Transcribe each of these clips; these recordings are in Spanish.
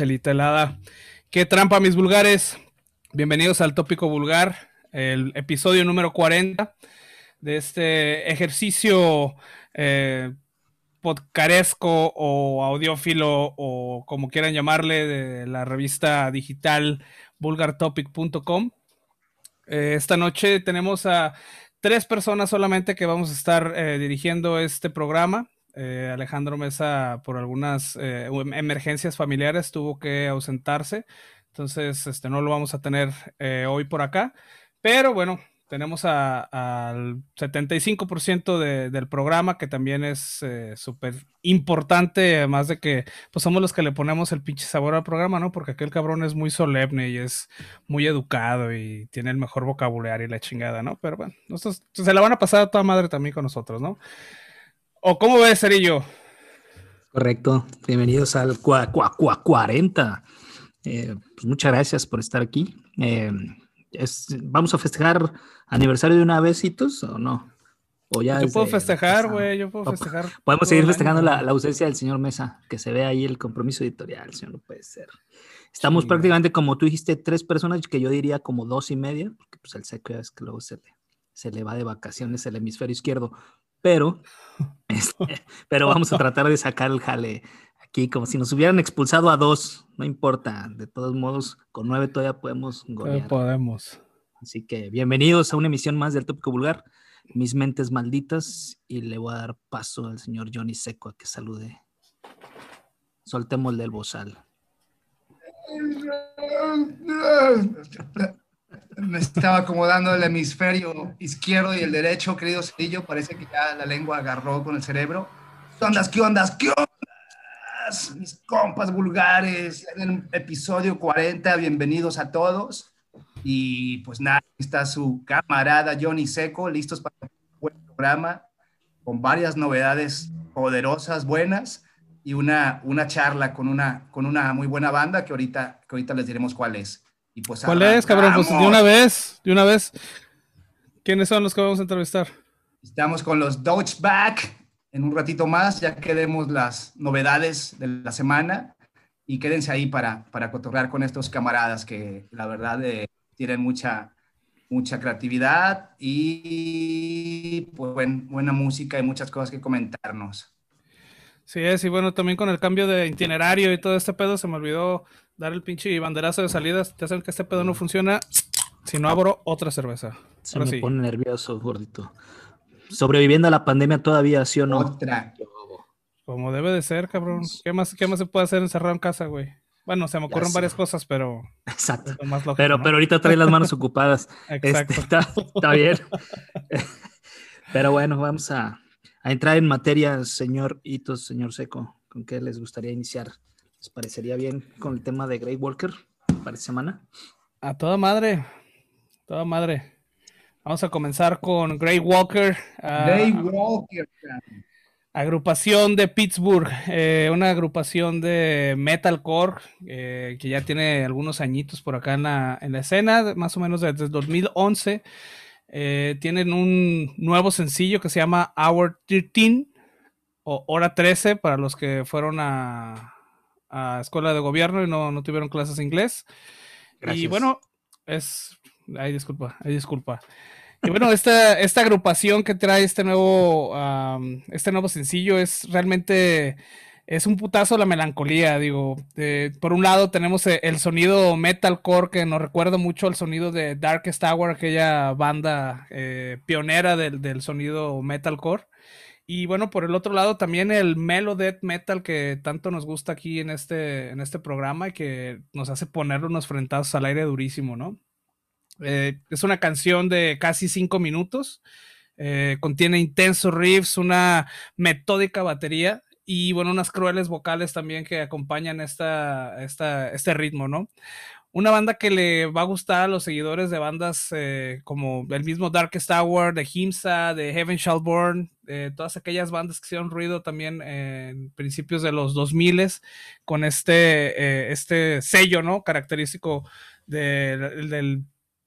Chelita helada. Qué trampa, mis vulgares. Bienvenidos al Tópico Vulgar, el episodio número 40 de este ejercicio eh, o audiófilo o como quieran llamarle de la revista digital vulgartopic.com. Eh, esta noche tenemos a tres personas solamente que vamos a estar eh, dirigiendo este programa. Eh, Alejandro Mesa, por algunas eh, em, emergencias familiares, tuvo que ausentarse. Entonces, este, no lo vamos a tener eh, hoy por acá. Pero bueno, tenemos al 75% de, del programa, que también es súper importante, además de que pues somos los que le ponemos el pinche sabor al programa, ¿no? Porque aquel cabrón es muy solemne y es muy educado y tiene el mejor vocabulario y la chingada, ¿no? Pero bueno, se la van a pasar a toda madre también con nosotros, ¿no? ¿O cómo ves, Cerillo? Correcto. Bienvenidos al cua, cua, cua 40. Eh, pues muchas gracias por estar aquí. Eh, es, ¿Vamos a festejar aniversario de una vez, o no? ¿O ya yo puedo festejar, güey, yo puedo festejar. Podemos seguir festejando la, la, ausencia del señor Mesa, que se ve ahí el compromiso editorial, señor, no puede ser. Estamos sí, prácticamente, como tú dijiste, tres personas, que yo diría como dos y media, porque pues el seco es que luego se le, se le va de vacaciones el hemisferio izquierdo pero, este, pero vamos a tratar de sacar el jale aquí como si nos hubieran expulsado a dos, no importa, de todos modos, con nueve todavía podemos golear. podemos. Así que bienvenidos a una emisión más del Tópico Vulgar, mis mentes malditas, y le voy a dar paso al señor Johnny Seco a que salude. Soltemos el del bozal me estaba acomodando el hemisferio izquierdo y el derecho, querido Cedillo. Parece que ya la lengua agarró con el cerebro. ¿Qué ondas, qué ondas, qué ondas? Mis compas vulgares, en el episodio 40, bienvenidos a todos. Y pues nada, está su camarada Johnny Seco, listos para un buen programa, con varias novedades poderosas, buenas, y una, una charla con una, con una muy buena banda que ahorita, que ahorita les diremos cuál es. Pues ¿Cuál es, cabrón? Pues de una vez, de una vez. ¿Quiénes son los que vamos a entrevistar? Estamos con los Back en un ratito más, ya queremos las novedades de la semana y quédense ahí para, para cotorrear con estos camaradas que la verdad eh, tienen mucha, mucha creatividad y pues, buena música y muchas cosas que comentarnos. Sí, es, y bueno, también con el cambio de itinerario y todo este pedo se me olvidó dar el pinche banderazo de salidas, te hacen que este pedo no funciona. Si no abro otra cerveza. Se me pone nervioso, gordito. Sobreviviendo a la pandemia todavía, ¿sí o no? Otra. Como debe de ser, cabrón. ¿Qué más, qué más se puede hacer encerrado en casa, güey? Bueno, se me ocurren varias cosas, pero. Exacto. pero, pero ahorita trae las manos ocupadas. Exacto. Este, está, bien. pero bueno, vamos a, a entrar en materia, señor Hitos, señor Seco. ¿Con qué les gustaría iniciar? ¿Les parecería bien con el tema de Grey Walker para esta semana? A toda madre, toda madre. Vamos a comenzar con Grey Walker. Grey Walker. Agrupación de Pittsburgh, eh, una agrupación de metalcore eh, que ya tiene algunos añitos por acá en la, en la escena, más o menos desde 2011. Eh, tienen un nuevo sencillo que se llama Hour 13 o Hora 13 para los que fueron a, a escuela de gobierno y no, no tuvieron clases de inglés. Y bueno, es. Ay, disculpa, ay, disculpa. Y bueno, esta, esta agrupación que trae este nuevo, este nuevo sencillo es realmente. Es un putazo la melancolía, digo. por un lado tenemos e, el sonido metalcore que nos recuerda mucho al sonido de Darkest Hour, aquella banda eh, pionera del, del sonido metalcore. Y bueno, por el otro lado también el Melo Death Metal que tanto nos gusta aquí en este, en este programa y que nos hace poner unos frentazos al aire durísimo, ¿no? Eh, es una canción de casi cinco minutos, eh, contiene intensos riffs, una metódica batería y bueno, unas crueles vocales también que acompañan esta, esta, este ritmo, ¿no? Una banda que le va a gustar a los seguidores de bandas eh, como el mismo Darkest Hour, de Himsa, de Heaven Shall Burn, todas aquellas bandas que hicieron ruido también en principios de los 2000 con este, eh, este sello, ¿no? Característico del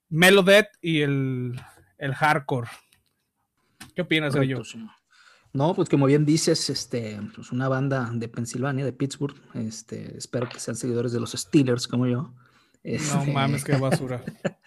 Melodet y el, hardcore. ¿Qué opinas de ello? No, pues como bien dices, este, pues una banda de Pensilvania, de Pittsburgh, este, espero que sean seguidores de los Steelers como yo. No Este, mames, qué basura.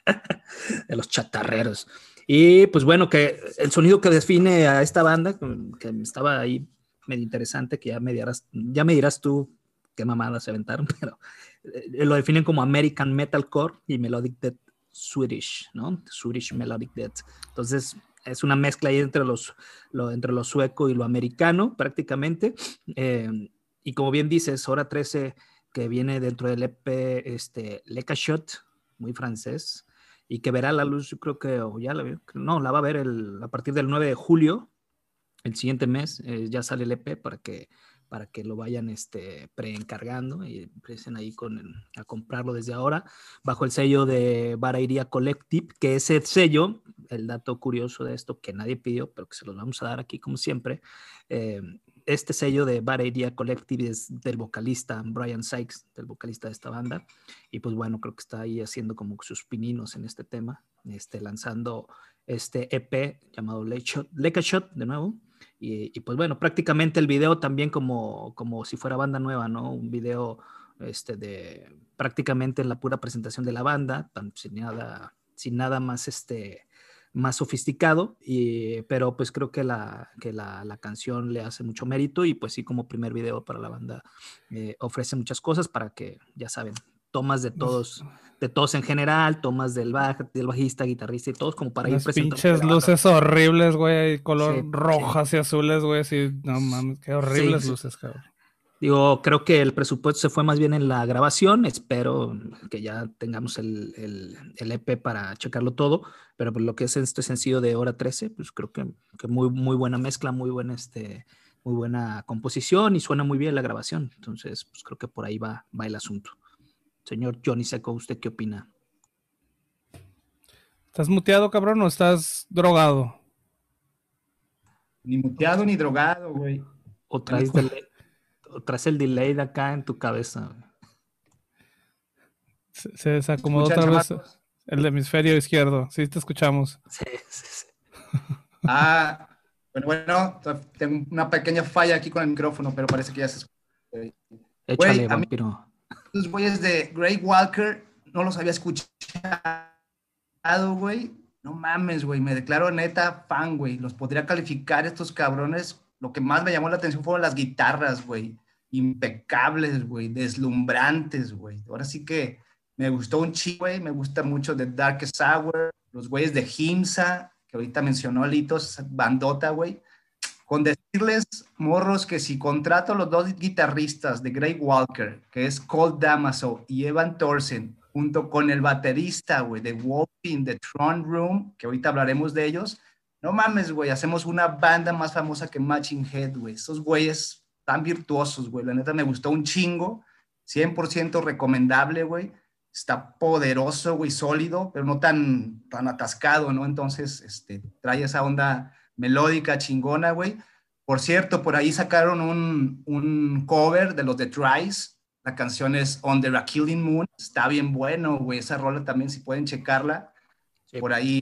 de los chatarreros. Y pues bueno, que el sonido que define a esta banda, que estaba ahí medio interesante, que ya me dirás, ya me dirás tú qué mamadas se aventaron, pero eh, lo definen como American Metalcore y Melodic Death Swedish, ¿no? Swedish Melodic Death. Entonces, es una mezcla ahí entre, los, lo, entre lo sueco y lo americano, prácticamente. Eh, y como bien dices, hora 13, que viene dentro del EP este, Leka Shot, muy francés, y que verá la luz, yo creo que, o ya la veo, no, la va a ver el, a partir del 9 de julio, el siguiente mes, eh, ya sale el EP para que, para que lo vayan este, preencargando y empiecen ahí con a comprarlo desde ahora, bajo el sello de Barairía Collective, que ese sello, el dato curioso de esto que nadie pidió, pero que se los vamos a dar aquí como siempre, eh, este sello de Barairía Collective es del vocalista Brian Sykes, del vocalista de esta banda, y pues bueno, creo que está ahí haciendo como sus pininos en este tema, este, lanzando este EP llamado Leka Shot, de nuevo, y, y, pues bueno, prácticamente el video también como, como si fuera banda nueva, ¿no? Un video este, de prácticamente la pura presentación de la banda, sin, nada, sin nada más, este, más sofisticado, y, pero pues creo que, la, que la, la, canción le hace mucho mérito y pues sí como primer video para la banda eh, ofrece muchas cosas para que, ya saben, tomas de todos, de todos en general, tomas del, baj, del bajista, guitarrista y todos como para Las ir presentando. pinches luces horribles, güey, color sí, rojas sí. y azules, güey, así, no mames, qué horribles sí, luces, cabrón. Digo, creo que el presupuesto se fue más bien en la grabación, espero que ya tengamos el, el, el EP para checarlo todo, pero por lo que es este sencillo de hora 13, pues creo que, que muy, muy buena mezcla, muy buena, este, muy buena composición y suena muy bien la grabación, entonces pues creo que por ahí va, va el asunto. Señor Johnny Seco, ¿usted qué opina? ¿Estás muteado, cabrón, o estás drogado? Ni muteado ni drogado, güey. O traes, o traes el delay de acá en tu cabeza. Se, se desacomodó otra vez el hemisferio izquierdo. Sí, te escuchamos. Sí, sí, sí. Ah, bueno, bueno, tengo una pequeña falla aquí con el micrófono, pero parece que ya se escucha. Échale, güey, vampiro los güeyes de Grey Walker no los había escuchado, güey. No mames, güey. Me declaro neta fan, güey. Los podría calificar estos cabrones. Lo que más me llamó la atención fueron las guitarras, güey. Impecables, güey. Deslumbrantes, güey. Ahora sí que me gustó un chico, güey. Me gusta mucho de Darkest Hour. Los güeyes de Himsa, que ahorita mencionó Litos, bandota, güey con decirles, morros, que si contrato a los dos guitarristas de Grey Walker, que es Cold Damaso y Evan Thorsen, junto con el baterista, güey, de Walking, The Throne Room, que ahorita hablaremos de ellos, no mames, güey, hacemos una banda más famosa que Matching Head, güey. Esos güeyes tan virtuosos, güey. La neta me gustó un chingo, 100% recomendable, güey. Está poderoso, güey, sólido, pero no tan, tan atascado, ¿no? Entonces, este, trae esa onda melódica chingona, güey. Por cierto, por ahí sacaron un, un cover de los The Tries. La canción es On the Killing Moon. Está bien bueno, güey. Esa rola también, si pueden checarla. Sí. Por ahí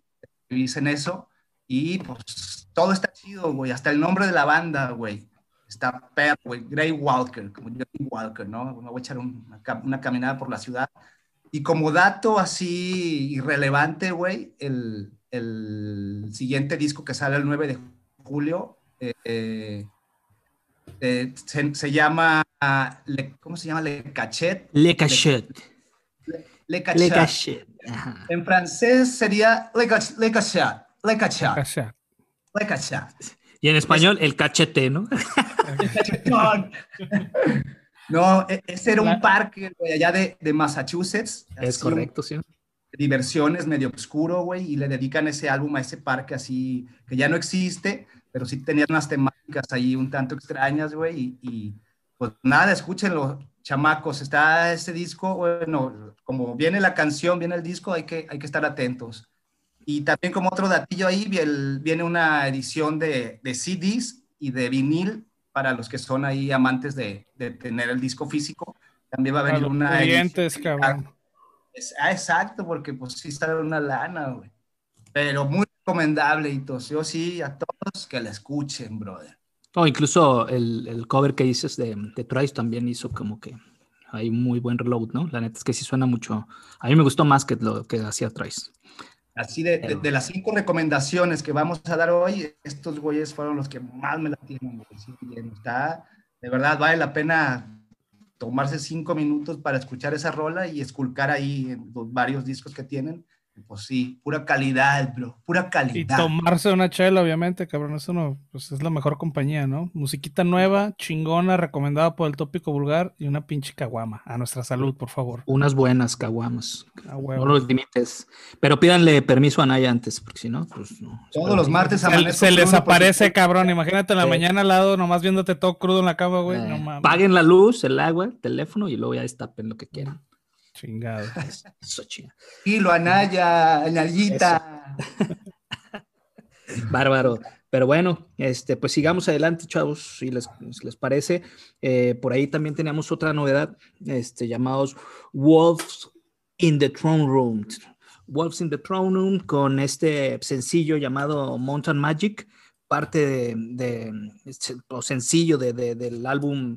dicen eso. Y pues todo está chido, güey. Hasta el nombre de la banda, güey. Está perro, güey. Grey Walker, como Johnny Walker, ¿no? Me voy a echar una, una caminada por la ciudad. Y como dato así irrelevante, güey, el, el siguiente disco que sale el 9 de julio eh, eh, se, se, llama, le, ¿cómo se llama? Le Cachet. Le Cachet. Le, le Cachet. Le Cachet. En francés sería Le Cachet. Le Cachet. Le Cachet. Le Cachet. Y en español, es, el cachete, ¿no? No, e, ese era un parque allá de, de Massachusetts. Es correcto, sí diversiones medio oscuro, güey, y le dedican ese álbum a ese parque así, que ya no existe, pero sí tenía unas temáticas ahí un tanto extrañas, güey, y, y, pues nada, escúchenlo, chamacos, está ese disco, bueno, como viene la canción, viene el disco, hay que, hay que estar atentos. Y también como otro datillo ahí, viene una edición de, de CDs y de vinil para los que son ahí amantes de, de tener el disco físico. También va a venir una... Clientes, cabrón. Es, ah, exacto, porque pues sí sale una lana, güey. Pero muy recomendable, y Yo sí, a todos que la escuchen, brother. O incluso el, cover que dices de, de Trice también hizo como que hay muy buen reload, ¿no? La neta es que sí suena mucho. A mí me gustó más que lo que hacía Trice. Así de, de, las cinco recomendaciones que vamos a dar hoy, estos güeyes fueron los que más me la tienen. está, de verdad, vale la pena tomarse cinco minutos para escuchar esa rola y esculcar ahí los varios discos que tienen pues sí, pura calidad, bro, pura calidad. Y tomarse una chela, obviamente, cabrón, eso no, pues es la mejor compañía, ¿no? Musiquita nueva, chingona, recomendada por el tópico vulgar y una pinche caguama. A nuestra salud, por favor. Unas buenas caguamas. no los limites. Pero pídanle permiso a Naya antes, porque si no, pues no. Todos los martes Se, se les aparece, cabrón. Imagínate en la mañana al lado, nomás viéndote todo crudo en la cama, güey. no mames. Paguen la luz, el agua, el teléfono y luego ya destapen lo que quieran. Chingado. Y lo Anaya, Anayita. Bárbaro. Pero bueno, este, pues sigamos adelante, chavos, si les, les parece. Eh, por ahí también teníamos otra novedad, este, llamados Wolves in the Throne Room. Wolves in the Throne Room con este sencillo llamado Mountain Magic, parte de, o sencillo de, del álbum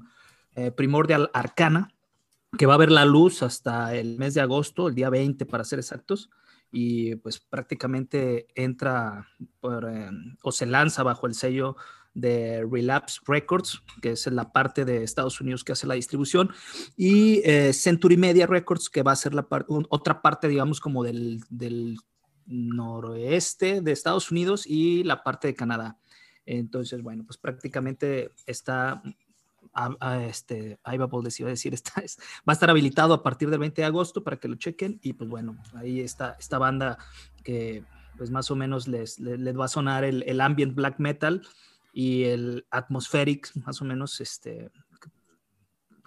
eh, Primordial Arcana que va a ver la luz hasta el mes de agosto, el día 20 para ser exactos, y pues prácticamente entra eh, o se lanza bajo el sello de Relapse Records, que es la parte de Estados Unidos que hace la distribución, y eh, Century Media Records, que va a ser la otra parte, digamos, como del, del noroeste de Estados Unidos y la parte de Canadá. Entonces, bueno, pues prácticamente está a, este, ahí va a decir, va a estar habilitado a partir del 20 de agosto para que lo chequen y pues bueno, ahí está esta banda que pues más o menos les, les, va a sonar el, el, ambient black metal y el atmospheric, más o menos, este,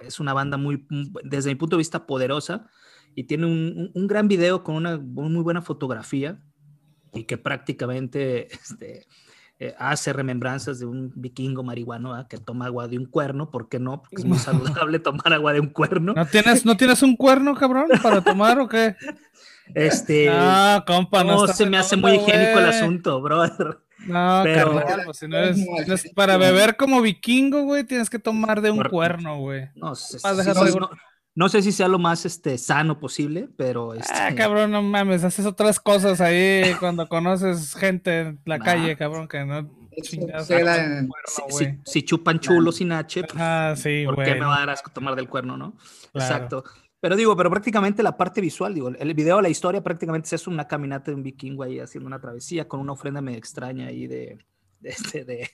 es una banda muy, desde mi punto de vista, poderosa y tiene un, un gran video con una muy buena fotografía y que prácticamente este, eh, hace remembranzas de un vikingo marihuano que toma agua de un cuerno, ¿por qué no? Porque es muy saludable tomar agua de un cuerno. ¿No tienes, ¿no tienes un cuerno, cabrón, para tomar o qué? Este. Ah, compa, no, se me hace muy higiénico el asunto, brother. No, pero, pues, si no es, para beber como vikingo, güey, tienes que tomar de un cuerno, güey. No, no, sé si sea lo más este, sano posible, pero. Este... Ah, cabrón, no mames, haces otras cosas ahí cuando conoces gente en la calle, cabrón, que no. si, chupan chulo sin H, pues, ah, sí, ¿por qué me va a dar asco tomar del cuerno, no? Exacto. Pero digo, pero prácticamente la parte visual, digo, el video, la historia prácticamente es una caminata de un vikingo ahí haciendo una travesía con una ofrenda medio extraña ahí de, de, este, de,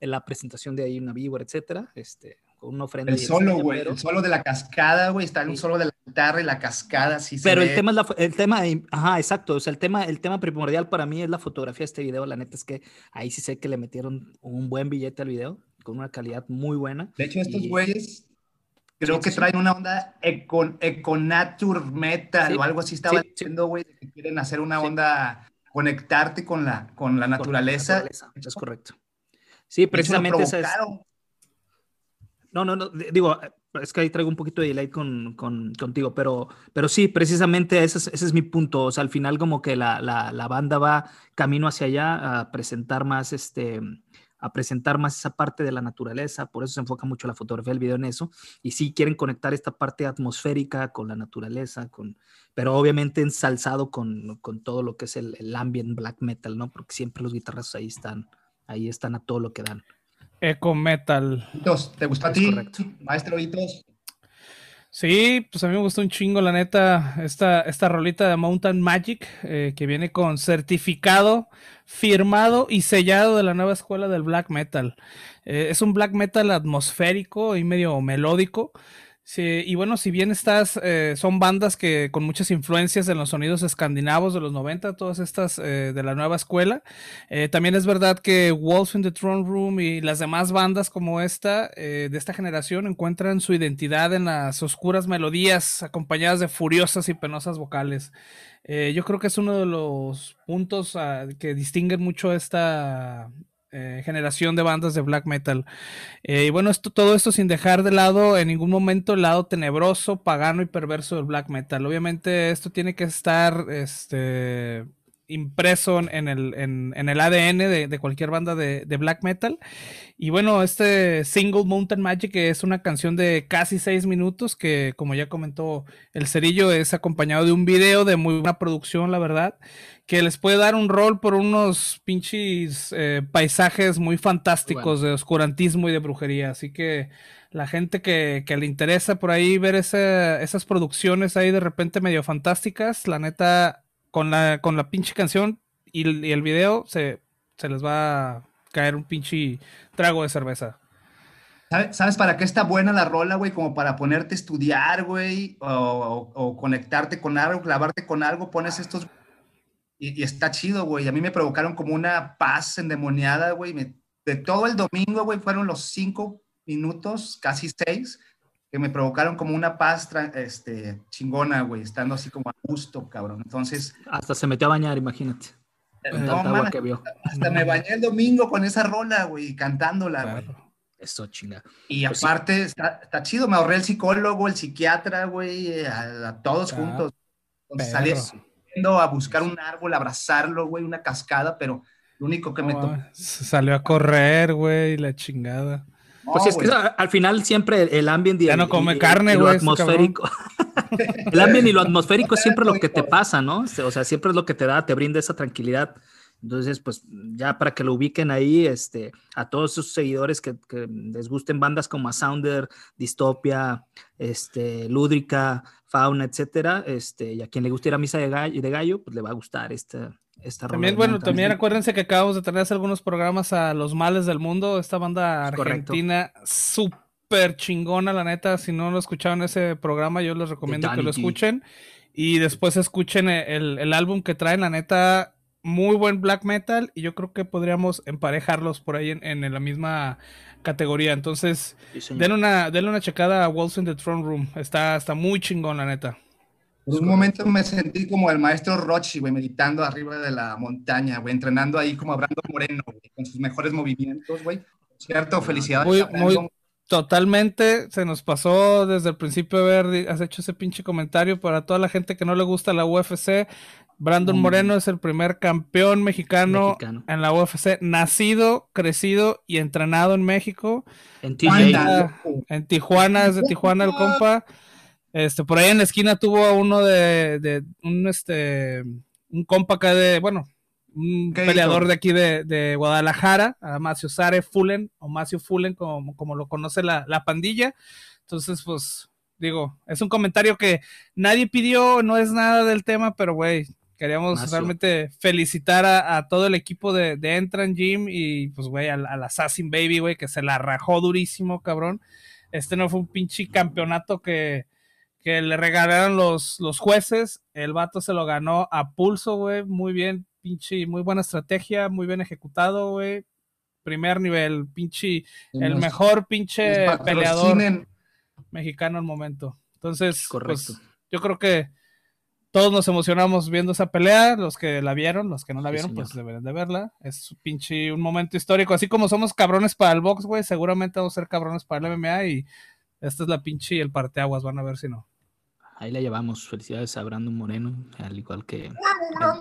la presentación de ahí una víbora, etcétera. Este, con una ofrenda. El solo, güey, el solo de la cascada, güey, está en un solo de la guitarra y la cascada, sí Pero el tema es la, el tema, ajá, exacto, o sea, el tema, el tema primordial para mí es la fotografía de este video, la neta es que ahí sí sé que le metieron un buen billete al video, con una calidad muy buena. De hecho, estos güeyes creo que traen una onda econ, econature metal o algo así estaba diciendo, güey, que quieren hacer una onda, conectarte con la, con la naturaleza. es correcto. Sí, precisamente esa es, no, no, no, digo, es que ahí traigo un poquito de delay con, con, contigo, pero, pero sí, precisamente ese es, ese es mi punto. O sea, al final como que la, la, la, banda va camino hacia allá a presentar más, este, a presentar más esa parte de la naturaleza, por eso se enfoca mucho la fotografía del video en eso, y sí quieren conectar esta parte atmosférica con la naturaleza, con, pero obviamente ensalzado con, con todo lo que es el, el ambient black metal, ¿no? Porque siempre los guitarras ahí están, ahí están a todo lo que dan. Eco Metal. ¿Te gustó a ti, maestro Hitos? Sí, pues a mí me gustó un chingo, la neta, esta, esta rolita de Mountain Magic, eh, que viene con certificado, firmado y sellado de la nueva escuela del black metal. Eh, es un black metal atmosférico y medio melódico. Sí, y bueno, si bien estas eh, son bandas que con muchas influencias en los sonidos escandinavos de los 90, todas estas eh, de la nueva escuela, eh, también es verdad que Wolf in the Throne Room y las demás bandas como esta, de esta generación, encuentran su identidad en las oscuras melodías acompañadas de furiosas y penosas vocales. yo creo que es uno de los puntos ah, que distinguen mucho esta, eh, generación de bandas de black metal. Eh, y bueno, esto, todo esto sin dejar de lado en ningún momento el lado tenebroso, pagano y perverso del black metal. Obviamente esto tiene que estar este, impreso en el, en, el ADN de, cualquier banda de, black metal. Y bueno, este single Mountain Magic es una canción de casi seis minutos que, como ya comentó el Cerillo, es acompañado de un video de muy buena producción, la verdad, que les puede dar un rol por unos pinches eh, paisajes muy fantásticos de oscurantismo y de brujería. Así que la gente que, le interesa por ahí ver esas producciones ahí de repente medio fantásticas, la neta con la, con la pinche canción y, el video se, se les va a caer un pinche trago de cerveza. ¿Sabes para qué está buena la rola, güey? Como para ponerte a estudiar, güey, o, conectarte con algo, clavarte con algo, pones estos... Y, está chido, güey. A mí me provocaron como una paz endemoniada, güey. de todo el domingo, güey, fueron los cinco minutos, casi seis, que me provocaron como una paz este, chingona, güey, estando así como a gusto, cabrón. Entonces... Hasta se metió a bañar, imagínate. No, que vio. Hasta me bañé el domingo con esa rola, güey, cantándola, güey. Eso, chinga. Y pues aparte, está, chido, me ahorré el psicólogo, el psiquiatra, güey, a, todos juntos. Entonces salí a buscar un árbol, abrazarlo, güey, una cascada, pero lo único que me tocó... Salió a correr, güey, la chingada pues es que al final siempre el ambiente ya no come carne, güey. atmosférico. el ambiente y lo atmosférico es siempre lo que te pasa, ¿no? O sea, siempre es lo que te da, te brinda esa tranquilidad. Entonces, pues ya para que lo ubiquen ahí, este, a todos sus seguidores que, les gusten bandas como Sounder, Distopia, este, Lúdrica, Fauna, etcétera, este, y a quien le guste ir a Misa de Gallo, de gallo pues le va a gustar esta, también, bueno, también acuérdense que acabamos de tener algunos programas a Los Males del Mundo, esta banda argentina súper chingona, la neta. Si no lo escucharon ese programa, yo les recomiendo que lo escuchen. Y después escuchen el, álbum que traen, la neta, muy buen black metal. Y yo creo que podríamos emparejarlos por ahí en, la misma categoría. Entonces, denle una, denle una checada a Walls in the Throne Room. Está, está muy chingón, la neta. Por un momento me sentí como el maestro Rochi, güey, meditando arriba de la montaña, güey, entrenando ahí como Brando Moreno, con sus mejores movimientos, güey. Cierto, felicidades. Muy, muy, totalmente, se nos pasó desde el principio haber has hecho ese pinche comentario para toda la gente que no le gusta la UFC. Brandon mm. Moreno es el primer campeón mexicano, en la UFC, nacido, crecido y entrenado en México. En Tijuana. En Tijuana, es de Tijuana el compa. Este, por ahí en la esquina tuvo uno de, un este un compa acá de, bueno, un peleador de aquí de, Guadalajara, a Macio Sare Fullen, o Macio Fullen, como, como lo conoce la, pandilla. Entonces, pues, digo, es un comentario que nadie pidió, no es nada del tema, pero güey, queríamos realmente felicitar a, todo el equipo de, de Entran Gym y pues, güey, al, al Assassin Baby, güey, que se la rajó durísimo, cabrón. Este no fue un pinche campeonato que que le regalaron los, los jueces. El vato se lo ganó a pulso, güey. Muy bien, pinche, muy buena estrategia, muy bien ejecutado, güey. Primer nivel, pinche, el mejor pinche peleador mexicano al momento. Entonces, pues, Correcto. yo creo que todos nos emocionamos viendo esa pelea, los que la vieron, los que no la vieron, pues deberían de verla. Es pinche un momento histórico, así como somos cabrones para el box, güey, seguramente vamos a ser cabrones para el MMA y esta es la pinche y el parteaguas, van a ver si no. Ahí la llevamos. Felicidades a Brandon Moreno, al igual que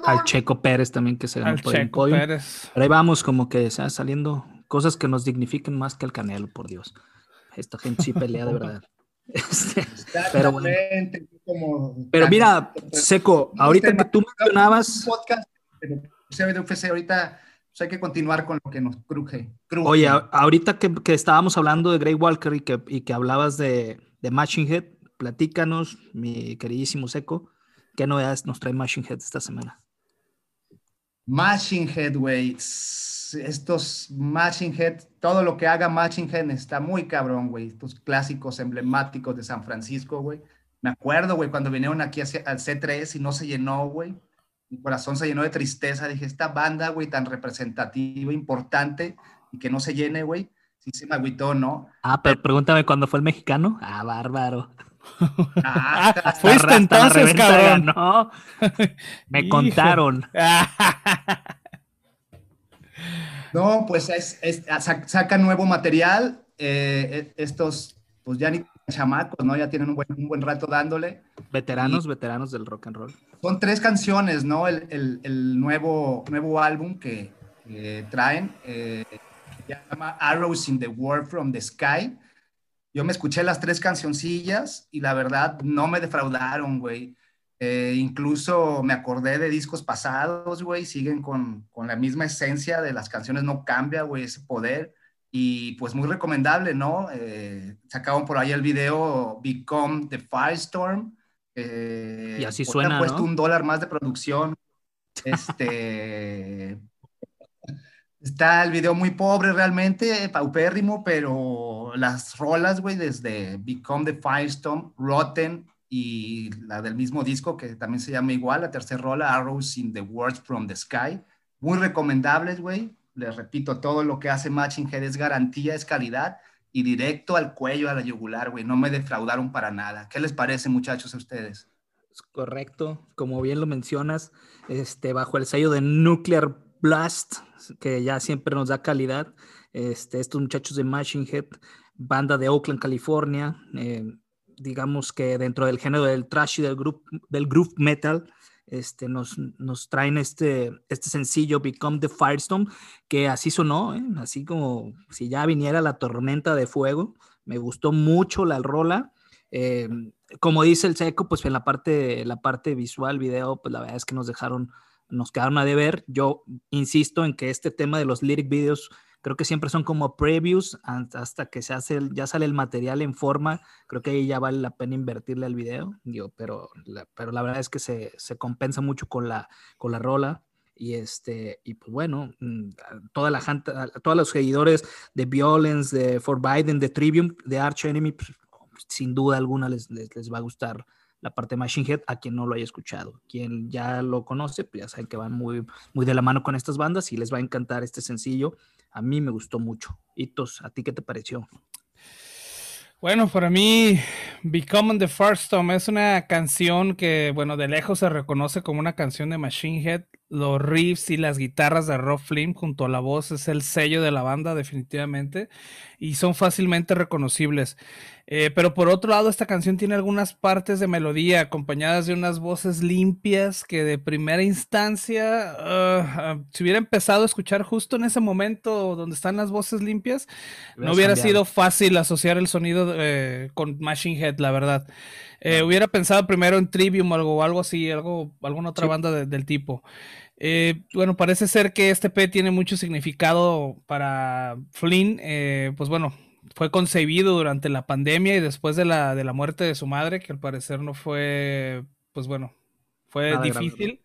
al Checo Pérez también que se ganó por el podio. Pero ahí vamos, como que saliendo cosas que nos dignifiquen más que el Canelo, por Dios. Esta gente sí pelea de verdad. Este, pero bueno. Pero mira, Seco, ahorita que tú mencionabas. Podcast, ahorita pues, hay que continuar con lo que nos cruje. Oye, ahorita que, que, estábamos hablando de Grey Walker y que, y que hablabas de, de Matching Head, platícanos, mi queridísimo Seco, ¿qué novedades nos trae Machine Head esta semana? Machine Head, güey. Estos Machine Head, todo lo que haga Machine Head está muy cabrón, güey. Estos clásicos emblemáticos de San Francisco, güey. Me acuerdo, güey, cuando vinieron aquí al C3 y no se llenó, güey. Mi corazón se llenó de tristeza. Dije, esta banda, güey, tan representativa, importante, y que no se llene, güey. Sí se me agüitó, ¿no? Ah, pero pregúntame cuándo fue el mexicano. Ah, bárbaro. Ah, fuiste entonces, cabrón. No, me contaron. no, pues es, saca nuevo material. Eh, e, estos, pues ya ni chamacos, ¿no? Ya tienen un buen, un buen rato dándole. Veteranos, veteranos del rock and roll. Son tres canciones, ¿no? El, el, el nuevo, nuevo álbum que, que traen eh, se llama Arrows in the World from the Sky. Yo me escuché las tres cancioncillas y la verdad no me defraudaron, güey. Eh, incluso me acordé de discos pasados, güey, siguen con, con, la misma esencia de las canciones, no cambia, güey, ese poder. Y pues muy recomendable, ¿no? Eh, sacaban por ahí el video Become the Firestorm. Eh, y así suena. Han puesto ¿no? un dólar más de producción. Este. Está el video muy pobre realmente, paupérrimo, pero las rolas, güey, desde Become the Firestorm, Rotten, y la del mismo disco que también se llama igual, la tercera rola, Arrows in the Words from the Sky. Muy recomendables, güey. Les repito, todo lo que hace Matching Head es garantía, es calidad y directo al cuello, a la yugular, güey. No me defraudaron para nada. ¿Qué les parece, muchachos, a ustedes? Correcto, como bien lo mencionas, este, bajo el sello de Nuclear Blast, que ya siempre nos da calidad. Este, estos muchachos de Machine Head, banda de Oakland, California, eh, digamos que dentro del género del trash y del, group, del groove metal, este, nos, nos traen este, este sencillo Become the Firestorm, que así sonó, ¿eh? así como si ya viniera la tormenta de fuego. Me gustó mucho la rola. Eh, como dice el seco, pues en la parte, la parte visual, video, pues la verdad es que nos dejaron, nos quedaron a deber. Yo insisto en que este tema de los lyric videos creo que siempre son como previews hasta que se hace, ya sale el material en forma, creo que ahí ya vale la pena invertirle al video, digo, pero, la, pero la verdad es que se, se, compensa mucho con la, con la rola. Y este, y pues bueno, toda la gente, todos los seguidores de Violence, de For Biden, de Trivium, de Arch Enemy, pues, sin duda alguna les, les, les, va a gustar la parte de Machine Head a quien no lo haya escuchado. Quien ya lo conoce, pues ya saben que van muy, muy de la mano con estas bandas y les va a encantar este sencillo. A mí me gustó mucho. Hitos, ¿a ti qué te pareció? Bueno, para mí, Becoming the Firestorm es una canción que, bueno, de lejos se reconoce como una canción de Machine Head. Los riffs y las guitarras de Rob Flynn junto a la voz es el sello de la banda, definitivamente, y son fácilmente reconocibles. Eh, pero por otro lado, esta canción tiene algunas partes de melodía acompañadas de unas voces limpias que de primera instancia, uh, uh, si hubiera empezado a escuchar justo en ese momento donde están las voces limpias, no hubiera cambiado. sido fácil asociar el sonido eh, con Machine Head, la verdad. Eh, hubiera pensado primero en Trivium o algo, algo así, algo, alguna otra sí. banda de, del tipo. Eh, bueno, parece ser que este P tiene mucho significado para Flynn. Eh, pues bueno, fue concebido durante la pandemia y después de la, de la muerte de su madre, que al parecer no fue, pues bueno, fue Nada difícil.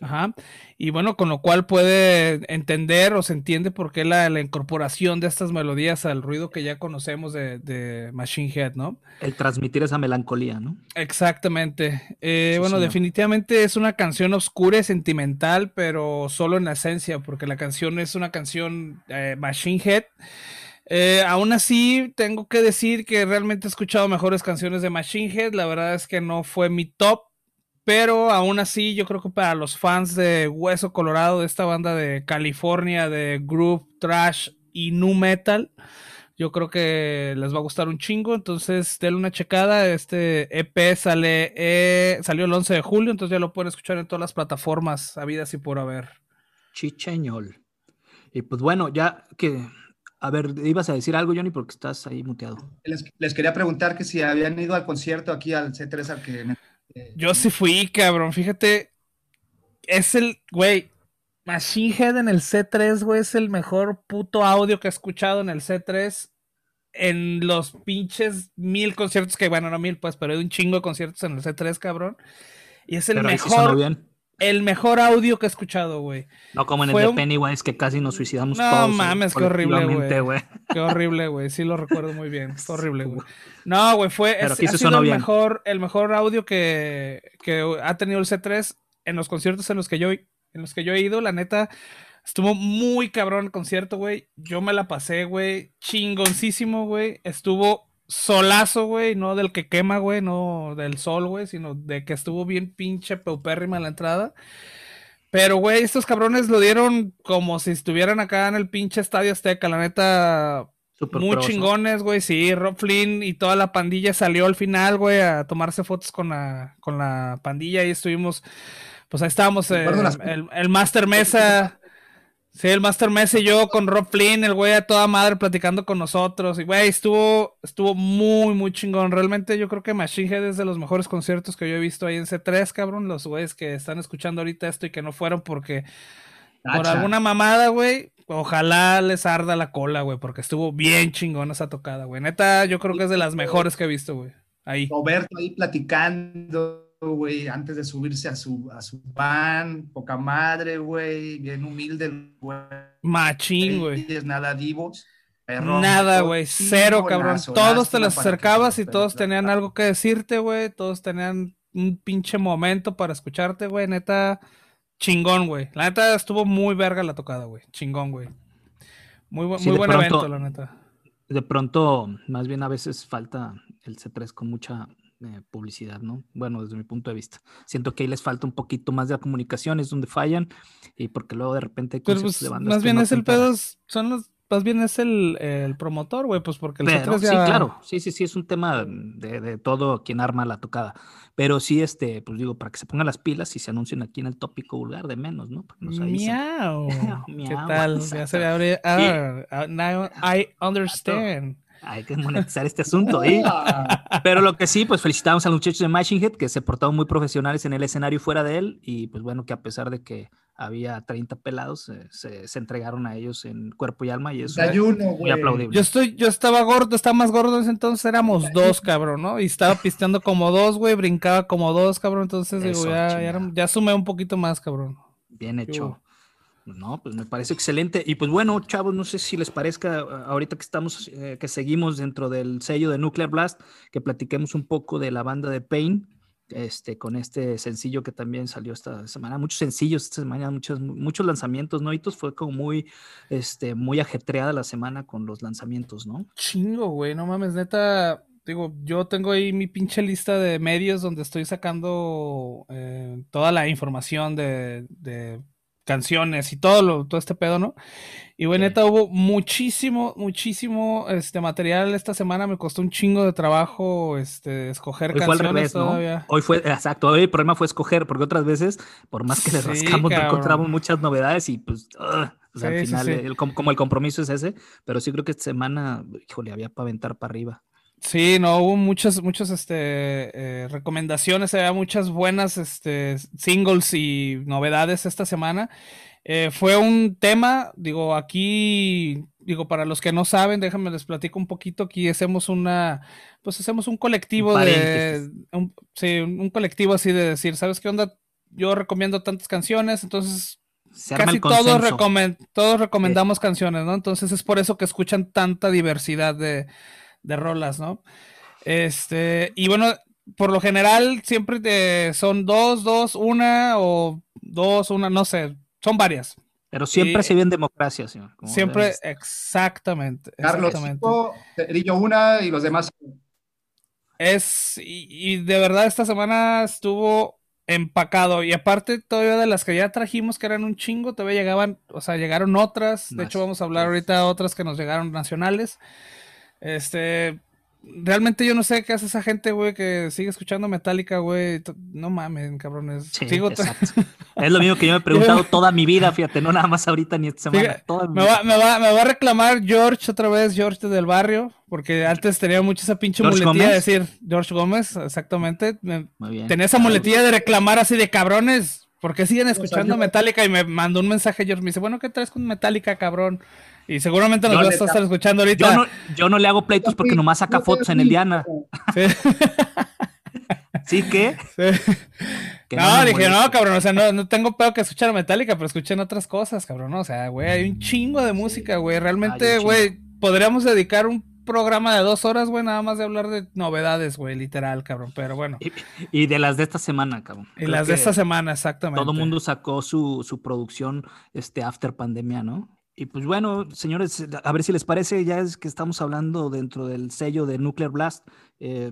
Ajá. Y bueno, con lo cual puede entender o se entiende por qué la, la incorporación de estas melodías al ruido que ya conocemos de, de, Machine Head, ¿no? El transmitir esa melancolía, ¿no? Exactamente. Eh, sí, bueno, señor. definitivamente es una canción oscura y sentimental, pero solo en la esencia, porque la canción es una canción eh, Machine Head. Eh, aún así, tengo que decir que realmente he escuchado mejores canciones de Machine Head. La verdad es que no fue mi top, pero aún así, yo creo que para los fans de Hueso Colorado, de esta banda de California, de groove, trash y nu metal, yo creo que les va a gustar un chingo. Entonces, denle una checada. Este EP sale, eh, salió el 11 de julio, entonces ya lo pueden escuchar en todas las plataformas habidas y por haber. Chicheñol. Y pues bueno, ya que a ver, ibas a decir algo, Johnny, porque estás ahí muteado. Les, les, quería preguntar que si habían ido al concierto aquí al C3 al que yo sí fui, cabrón. Fíjate, es el, güey, Machine Head en el C3, güey, es el mejor puto audio que he escuchado en el C3 en los pinches mil conciertos que, bueno, no mil, pues, pero hay un chingo de conciertos en el C3, cabrón. Y es el pero mejor. El mejor audio que he escuchado, güey. No como en Fue el de Pennywise, que casi nos suicidamos no, todos. No mames, qué horrible, güey. Qué horrible, güey. Sí lo recuerdo muy bien. Fue horrible, güey. No, güey, fue es, ha sido el bien. mejor, el mejor audio que, que ha tenido el C3 en los conciertos en los que yo, en los que yo he ido. La neta, estuvo muy cabrón el concierto, güey. Yo me la pasé, güey. Chingoncísimo, güey. Estuvo solazo, güey, no del que quema, güey, no del sol, güey, sino de que estuvo bien pinche peupérrima la entrada. Pero, güey, estos cabrones lo dieron como si estuvieran acá en el pinche Estadio Azteca, la neta. muy chingones, güey. Sí, Rob Flynn y toda la pandilla salió al final, güey, a tomarse fotos con la, con la pandilla y estuvimos, pues ahí estábamos, eh, el, el, Master Mesa. Sí, el Master Mesa y yo con Rob Flynn, el güey a toda madre platicando con nosotros. Y güey, estuvo, estuvo muy, muy chingón. Realmente yo creo que Machine Head es de los mejores conciertos que yo he visto ahí en C3, cabrón. Los güeyes que están escuchando ahorita esto y que no fueron porque por alguna mamada, güey, ojalá les arda la cola, güey, porque estuvo bien chingón esa tocada, güey. Neta, yo creo que es de las mejores que he visto, güey. Ahí. Roberto ahí platicando, güey, antes de subirse a su, a su van, poca madre, güey, bien humilde, güey. Machín, güey. Es nada divos. Nada, güey, cero, cabrón. Todos te los acercabas y todos tenían algo que decirte, güey. Todos tenían un pinche momento para escucharte, güey. Neta, Chingón, güey. La neta estuvo muy verga la tocada, güey. Chingón, güey. Muy, muy buen evento, la neta. De pronto, más bien a veces falta el C3 con mucha eh, publicidad, ¿no? Bueno, desde mi punto de vista. Siento que ahí les falta un poquito más de la comunicación, es donde fallan, y porque luego de repente... Pues, más bien es el pedo, son los más bien es el, el promotor, güey, pues porque el ya... Sí, claro, sí, sí, sí, es un tema de, de, todo quien arma la tocada. Pero sí, este, pues digo, para que se pongan las pilas y se anuncien aquí en el tópico vulgar de menos, ¿no? Miau. ¿Qué tal? Ya se abre. Ah, ah, I understand. Hay que monetizar este asunto ahí. Pero lo que sí, pues felicitamos a los muchachos de Machine Head que se portaron muy profesionales en el escenario fuera de él. Y pues bueno, que a pesar de que había 30 pelados, eh, se, entregaron a ellos en cuerpo y alma y eso es muy aplaudible. Yo estoy, yo estaba gordo, estaba más gordo entonces éramos dos, cabrón, ¿no? Y estaba pisteando como dos, güey, brincaba como dos, cabrón, entonces digo, ya, ya, sumé un poquito más, cabrón. Bien hecho. No, pues me parece excelente. Y pues bueno, chavos, no sé si les parezca ahorita que estamos, eh, que seguimos dentro del sello de Nuclear Blast, que platiquemos un poco de la banda de Pain, este, con este sencillo que también salió esta semana. Muchos sencillos esta semana, muchos, muchos lanzamientos, ¿no? fue como muy, este, muy ajetreada la semana con los lanzamientos, ¿no? Chingo, güey, no mames, neta. Digo, yo tengo ahí mi pinche lista de medios donde estoy sacando eh, toda la información de canciones y todo lo, todo este pedo, ¿no? Y bueno, neta, hubo muchísimo, muchísimo este material esta semana. Me costó un chingo de trabajo este, escoger hoy canciones fue todavía. Hoy fue, exacto, hoy el problema fue escoger, porque otras veces, por más que le rascamos, encontramos muchas novedades y pues, al final, como, el compromiso es ese, pero sí creo que esta semana, híjole, había para aventar para arriba. Sí, no, hubo muchas, muchas este, eh, recomendaciones, había muchas buenas este, singles y novedades esta semana. Eh, fue un tema, digo, aquí, digo, para los que no saben, déjenme les platico un poquito. Aquí hacemos una, pues hacemos un colectivo de, un, sí, un colectivo así de decir, ¿sabes qué onda? Yo recomiendo tantas canciones, entonces casi todos, todos recomendamos canciones, ¿no? Entonces es por eso que escuchan tanta diversidad de de rolas, ¿no? Este, y bueno, por lo general siempre son dos, dos, una o dos, una, no sé, son varias. Pero siempre se ve en democracia, señor. Siempre, exactamente. Carlos, exactamente. una y los demás. Es, y, de verdad esta semana estuvo empacado. Y aparte, todavía de las que ya trajimos, que eran un chingo, todavía llegaban, o sea, llegaron otras. De hecho, vamos a hablar ahorita de otras que nos llegaron nacionales. Este, realmente yo no sé qué hace esa gente, güey, que sigue escuchando Metallica, güey. No mames, cabrones. Sigo es lo mismo que yo me he preguntado toda mi vida, fíjate, no nada más ahorita ni esta semana. me, va, me, va, me, va, a reclamar George otra vez, George del barrio, porque antes tenía mucho esa pinche muletilla de decir George Gómez, exactamente. Tenía esa muletilla de reclamar así de cabrones. ¿Por qué siguen escuchando Metallica? Y me mandó un mensaje George, me dice, bueno, ¿qué traes con Metallica, cabrón? Y seguramente nos vas a estar escuchando ahorita. Yo no, yo no, le hago pleitos porque nomás saca fotos en el Diana. Sí. ¿Sí que? no, dije, no, cabrón, o sea, no, no tengo pedo que escuchar Metallica, pero escuchen otras cosas, cabrón, ¿no? O sea, güey, hay un chingo de música, güey. Realmente, güey, podríamos dedicar un programa de dos horas, güey, nada más de hablar de novedades, güey, literal, cabrón, pero bueno. Y, de las de esta semana, cabrón. Y las de esta semana, exactamente. Todo el mundo sacó su, su producción, este, after pandemia, ¿no? Y pues bueno, señores, a ver si les parece, ya es que estamos hablando dentro del sello de Nuclear Blast, eh,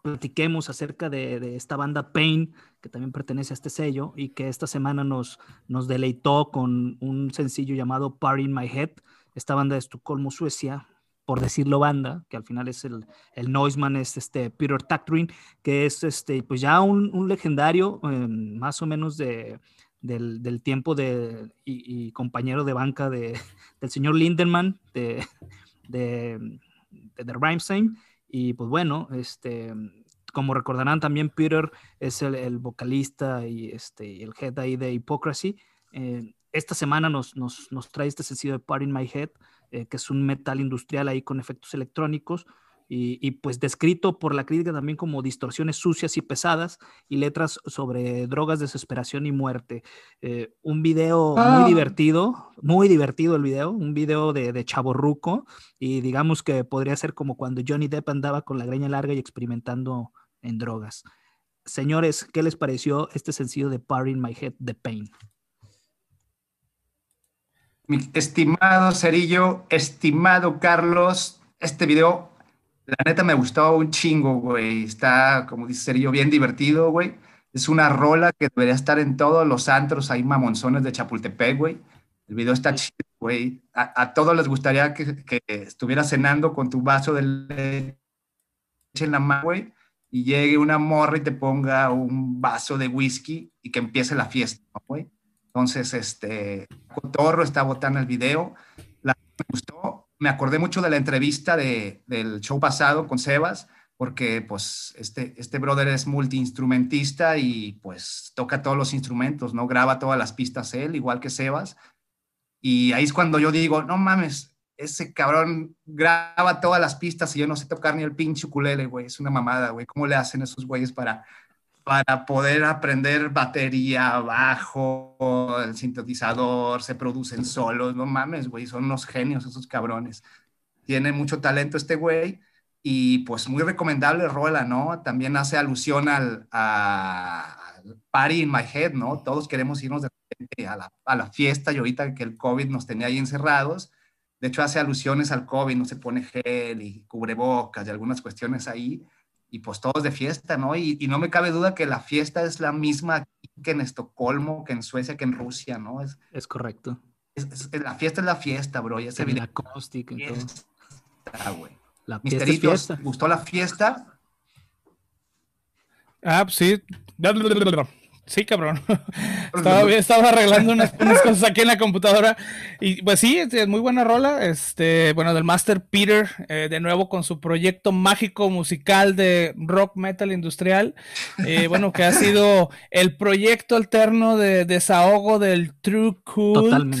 platiquemos acerca de, esta banda Pain, que también pertenece a este sello y que esta semana nos, nos deleitó con un sencillo llamado Party in My Head, esta banda de Estocolmo, Suecia, por decirlo banda, que al final es el, el Noiseman, es este Peter Tactrin, que es este, pues ya un, legendario, em, más o menos de, del, tiempo de, y, compañero de banca de, del señor Lindenman, de, de, de Rhymestein, y pues bueno, este, como recordarán también Peter es el, vocalista y este, el head ahí de Hypocrisy. Eh, esta semana nos, nos, nos, trae este sencillo de Part in My Head, eh, que es un metal industrial ahí con efectos electrónicos y, y, pues descrito por la crítica también como distorsiones sucias y pesadas y letras sobre drogas, desesperación y muerte. Eh, un video muy ah. divertido, muy divertido el video, un video de, de chaborruco y digamos que podría ser como cuando Johnny Depp andaba con la greña larga y experimentando en drogas. Señores, ¿qué les pareció este sencillo de Part in My Head, The Pain? Mi estimado Cerillo, estimado Carlos, este video, la neta me gustó un chingo, güey. Está, como dice Cerillo, bien divertido, güey. Es una rola que debería estar en todos los antros ahí mamonzones de Chapultepec, güey. El video está chido, güey. A, todos les gustaría que, que estuvieras cenando con tu vaso de leche en la mano, güey, y llegue una morra y te ponga un vaso de whisky y que empiece la fiesta, güey. Entonces, este, Cotorro está votando el video. La, me gustó. Me acordé mucho de la entrevista de, del show pasado con Sebas, porque pues este, este brother es multiinstrumentista y pues toca todos los instrumentos, ¿no? Graba todas las pistas él, igual que Sebas. Y ahí es cuando yo digo, no mames, ese cabrón graba todas las pistas y yo no sé tocar ni el pinche ukulele, güey. Es una mamada, güey. ¿Cómo le hacen esos güeyes para para poder aprender batería, bajo, el sintetizador, se producen solos, no mames, güey, son unos genios esos cabrones. Tiene mucho talento este güey y pues muy recomendable Rola, ¿no? También hace alusión al a, party in my head, ¿no? Todos queremos irnos de repente a la, a la fiesta y ahorita que el COVID nos tenía ahí encerrados. De hecho, hace alusiones al COVID, no se pone gel y cubrebocas y algunas cuestiones ahí y pues todos de fiesta, ¿no? Y, no me cabe duda que la fiesta es la misma que en Estocolmo, que en Suecia, que en Rusia, ¿no? Es, es correcto. la fiesta es la fiesta, bro. Ya se viene. acústica y todo. Güey. La fiesta ¿gustó la fiesta? Ah, pues sí. Sí, cabrón. estaba, estaba arreglando unas, cosas aquí en la computadora. Y pues sí, es muy buena rola. Este, bueno, del Master Peter, eh, de nuevo con su proyecto mágico musical de rock metal industrial. Eh, bueno, que ha sido el proyecto alterno de desahogo del True Cool.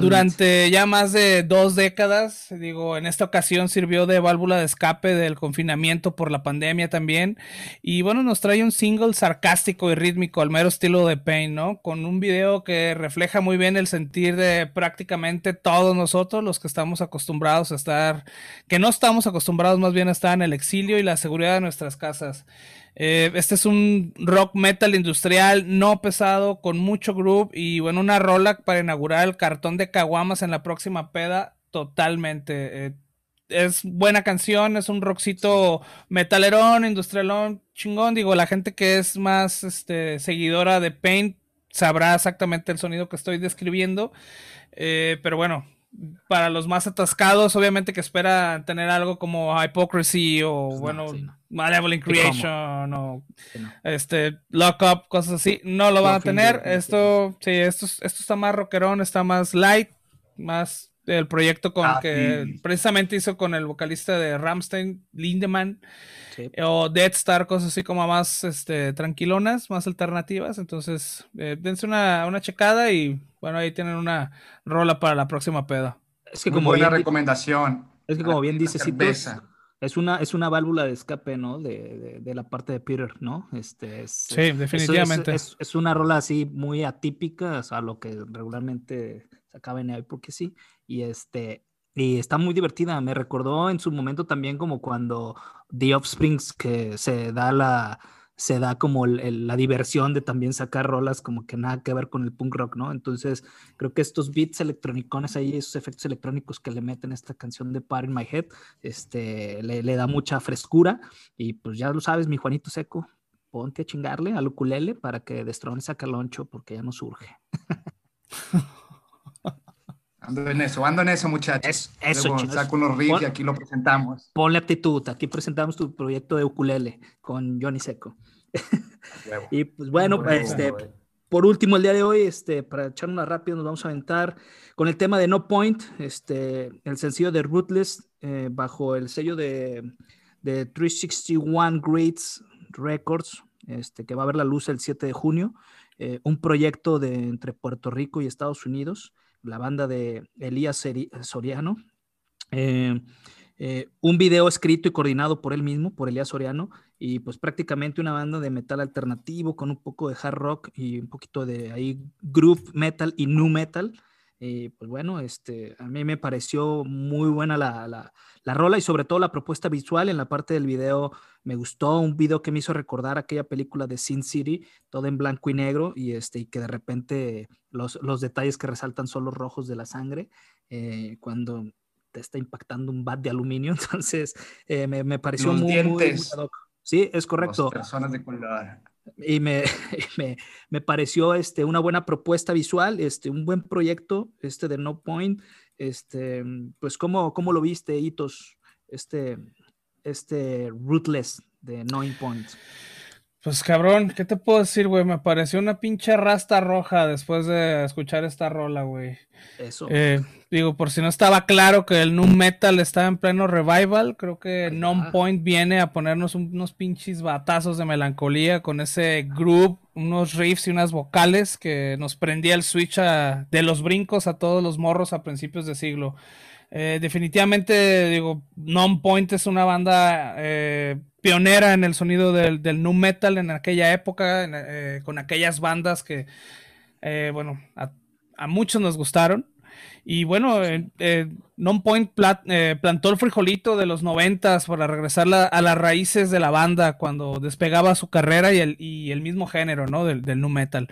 Durante ya más de dos décadas, digo, en esta ocasión sirvió de válvula de escape del confinamiento por la pandemia también. Y bueno, nos trae un single sarcástico y rítmico, al mero estilo de Pain, ¿no? Con un video que refleja muy bien el sentir de prácticamente todos nosotros, los que estamos acostumbrados a estar, que no estamos acostumbrados más bien a estar en el exilio y la seguridad de nuestras casas. Eh, este es un rock metal industrial no pesado, con mucho groove y bueno, una rola para inaugurar el cartón de caguamas en la próxima peda, totalmente. Eh, es buena canción, es un rockcito metalerón, industrialón, chingón. Digo, la gente que es más este, seguidora de Paint sabrá exactamente el sonido que estoy describiendo. Eh, pero bueno, para los más atascados, obviamente que espera tener algo como Hypocrisy o pues bueno, Malevolent Creation o este Lock Up, cosas así, no lo van a tener. Esto, sí, esto, esto está más rockerón, está más light, más el proyecto con ah, que precisamente hizo con el vocalista de Ramstein, Lindemann, o Dead Star, cosas así como más este, tranquilonas, más alternativas. Entonces, eh, dense una, una checada y bueno, ahí tienen una rola para la próxima peda. Es que como buena recomendación. Es que como bien dice es una, es una válvula de escape, ¿no? De, de, la parte de Peter, ¿no? Este, sí, definitivamente. Es, es, una rola así muy atípica, o sea, lo que regularmente se acaba en ahí porque sí. Y este, y está muy divertida. Me recordó en su momento también como cuando The Offsprings que se da la, se da como la diversión de también sacar rolas como que nada que ver con el punk rock, ¿no? Entonces, creo que estos beats electrónicos ahí, esos efectos electrónicos que le meten esta canción de Part in My Head, este, le, le, da mucha frescura y pues ya lo sabes, mi Juanito Seco, ponte a chingarle al ukulele para que destrones a Caloncho porque ya no surge. Ando en eso, ando en eso, muchachos. eso, Luego saco unos riffs y aquí lo presentamos. Ponle actitud, aquí presentamos tu proyecto de ukulele con Johnny Seco. y pues bueno, este, por último, el día de hoy, este, para echar una rápida, nos vamos a aventar con el tema de No Point, este, el sencillo de Ruthless, eh, bajo el sello de, de 361 Greats Records, este, que va a ver la luz el 7 de junio, eh, un proyecto de entre Puerto Rico y Estados Unidos, la banda de Elías Soriano. Eh, eh, un video escrito y coordinado por él mismo, por Elías Soriano, y pues prácticamente una banda de metal alternativo con un poco de hard rock y un poquito de ahí groove metal y nu metal. Y pues bueno, este, a mí me pareció muy buena la, la, la, rola y sobre todo la propuesta visual. En la parte del video me gustó, un video que me hizo recordar aquella película de Sin City, todo en blanco y negro y, este, y que de repente los, los detalles que resaltan son los rojos de la sangre, eh, cuando te está impactando un bat de aluminio, entonces eh, me, me, pareció muy, muy, muy, Sí, es correcto. personas de color y me, me, me, pareció este, una buena propuesta visual, este, un buen proyecto este de No Point. Este, pues, ¿cómo, cómo lo viste, Hitos, este, este Rootless de No Point? Pues cabrón, ¿qué te puedo decir, güey? Me pareció una pinche rasta roja después de escuchar esta rola, güey. Eso. Eh, digo, por si no estaba claro que el Nu Metal estaba en pleno revival, creo que Non Point viene a ponernos unos pinches batazos de melancolía con ese groove, unos riffs y unas vocales que nos prendía el switch de los brincos a todos los morros a principios de siglo. Eh, definitivamente, digo, Non Point es una banda eh, pionera en el sonido del, nu metal en aquella época, eh, con aquellas bandas que, bueno, a, muchos nos gustaron. Y bueno, eh, eh Non-Point eh, plantó el frijolito de los noventas para regresar la, a las raíces de la banda cuando despegaba su carrera y el, y el mismo género, ¿no? Del, del nu metal.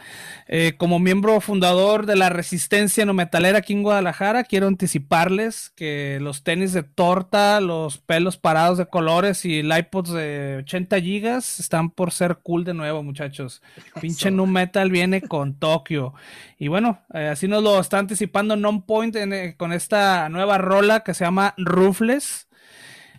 Eh, como miembro fundador de la resistencia no metalera aquí en Guadalajara, quiero anticiparles que los tenis de torta, los pelos parados de colores y el iPods de 80 gigas están por ser cool de nuevo, muchachos. Pinche nu metal viene con Tokio. Y bueno, eh, así nos lo está anticipando Non-Point eh, con esta nueva rola que se llama Rufles.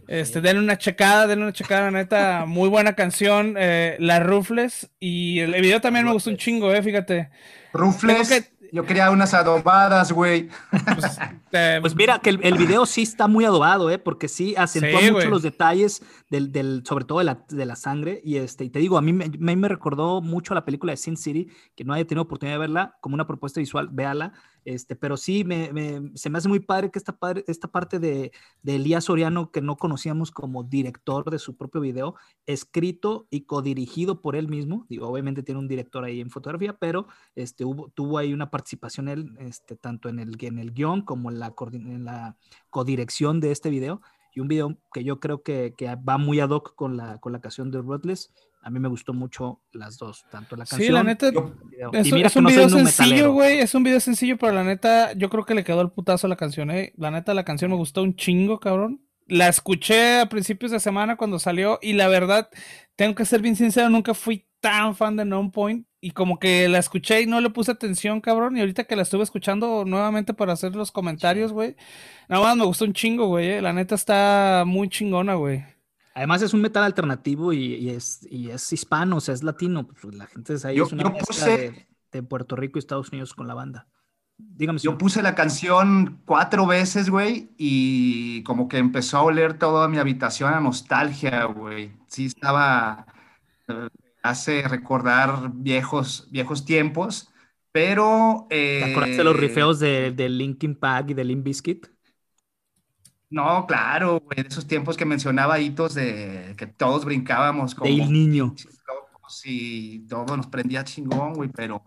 Este, denle una checada, denle una checada, neta, muy buena canción, eh, La Rufles. Y el, video también me gustó un chingo, eh, fíjate. Rufles. Que... Yo quería unas adobadas, güey. Pues, eh, pues, mira, que el, el, video sí está muy adobado, ¿eh? Porque sí acentúa sí, mucho wey. los detalles, del, del, sobre todo de la, de la, sangre. Y, este, y te digo, a mí me, me, me recordó mucho a la película de Sin City, que no haya tenido oportunidad de verla, como una propuesta visual, véala. Este, pero sí, se me hace muy padre que esta, parte de, de, Elías Soriano, que no conocíamos como director de su propio video, escrito y codirigido por él mismo. Digo, obviamente tiene un director ahí en fotografía, pero este, tuvo ahí una participación él, este, tanto en el, en guion como en la, en la codirección de este video. Y un video que yo creo que, que va muy ad hoc con la, con la canción de Ruthless a mí me gustó mucho las dos, tanto la canción. Sí, la neta, es, es, un no video sencillo, güey, es un video sencillo, pero la neta, yo creo que le quedó el putazo a la canción, eh. La neta, la canción me gustó un chingo, cabrón. La escuché a principios de semana cuando salió y la verdad, tengo que ser bien sincero, nunca fui tan fan de Non Point y como que la escuché y no le puse atención, cabrón, y ahorita que la estuve escuchando nuevamente para hacer los comentarios, güey, nada más me gustó un chingo, güey, eh. la neta está muy chingona, güey. Además es un metal alternativo y, y, es, y es, hispano, o sea, es latino. Pues la gente es ahí, yo, es una puse, de, de, Puerto Rico y Estados Unidos con la banda. Dígame. Yo puse la canción cuatro veces, güey, y como que empezó a oler toda mi habitación a nostalgia, güey. Sí estaba, eh, hace recordar viejos, viejos tiempos, pero... Eh, ¿Te acuerdas de los rifeos de, de Linkin Park y de Limp Bizkit? No, claro, güey, de esos tiempos que mencionaba hitos de que todos brincábamos como el niño. Y todo nos prendía chingón, güey, pero,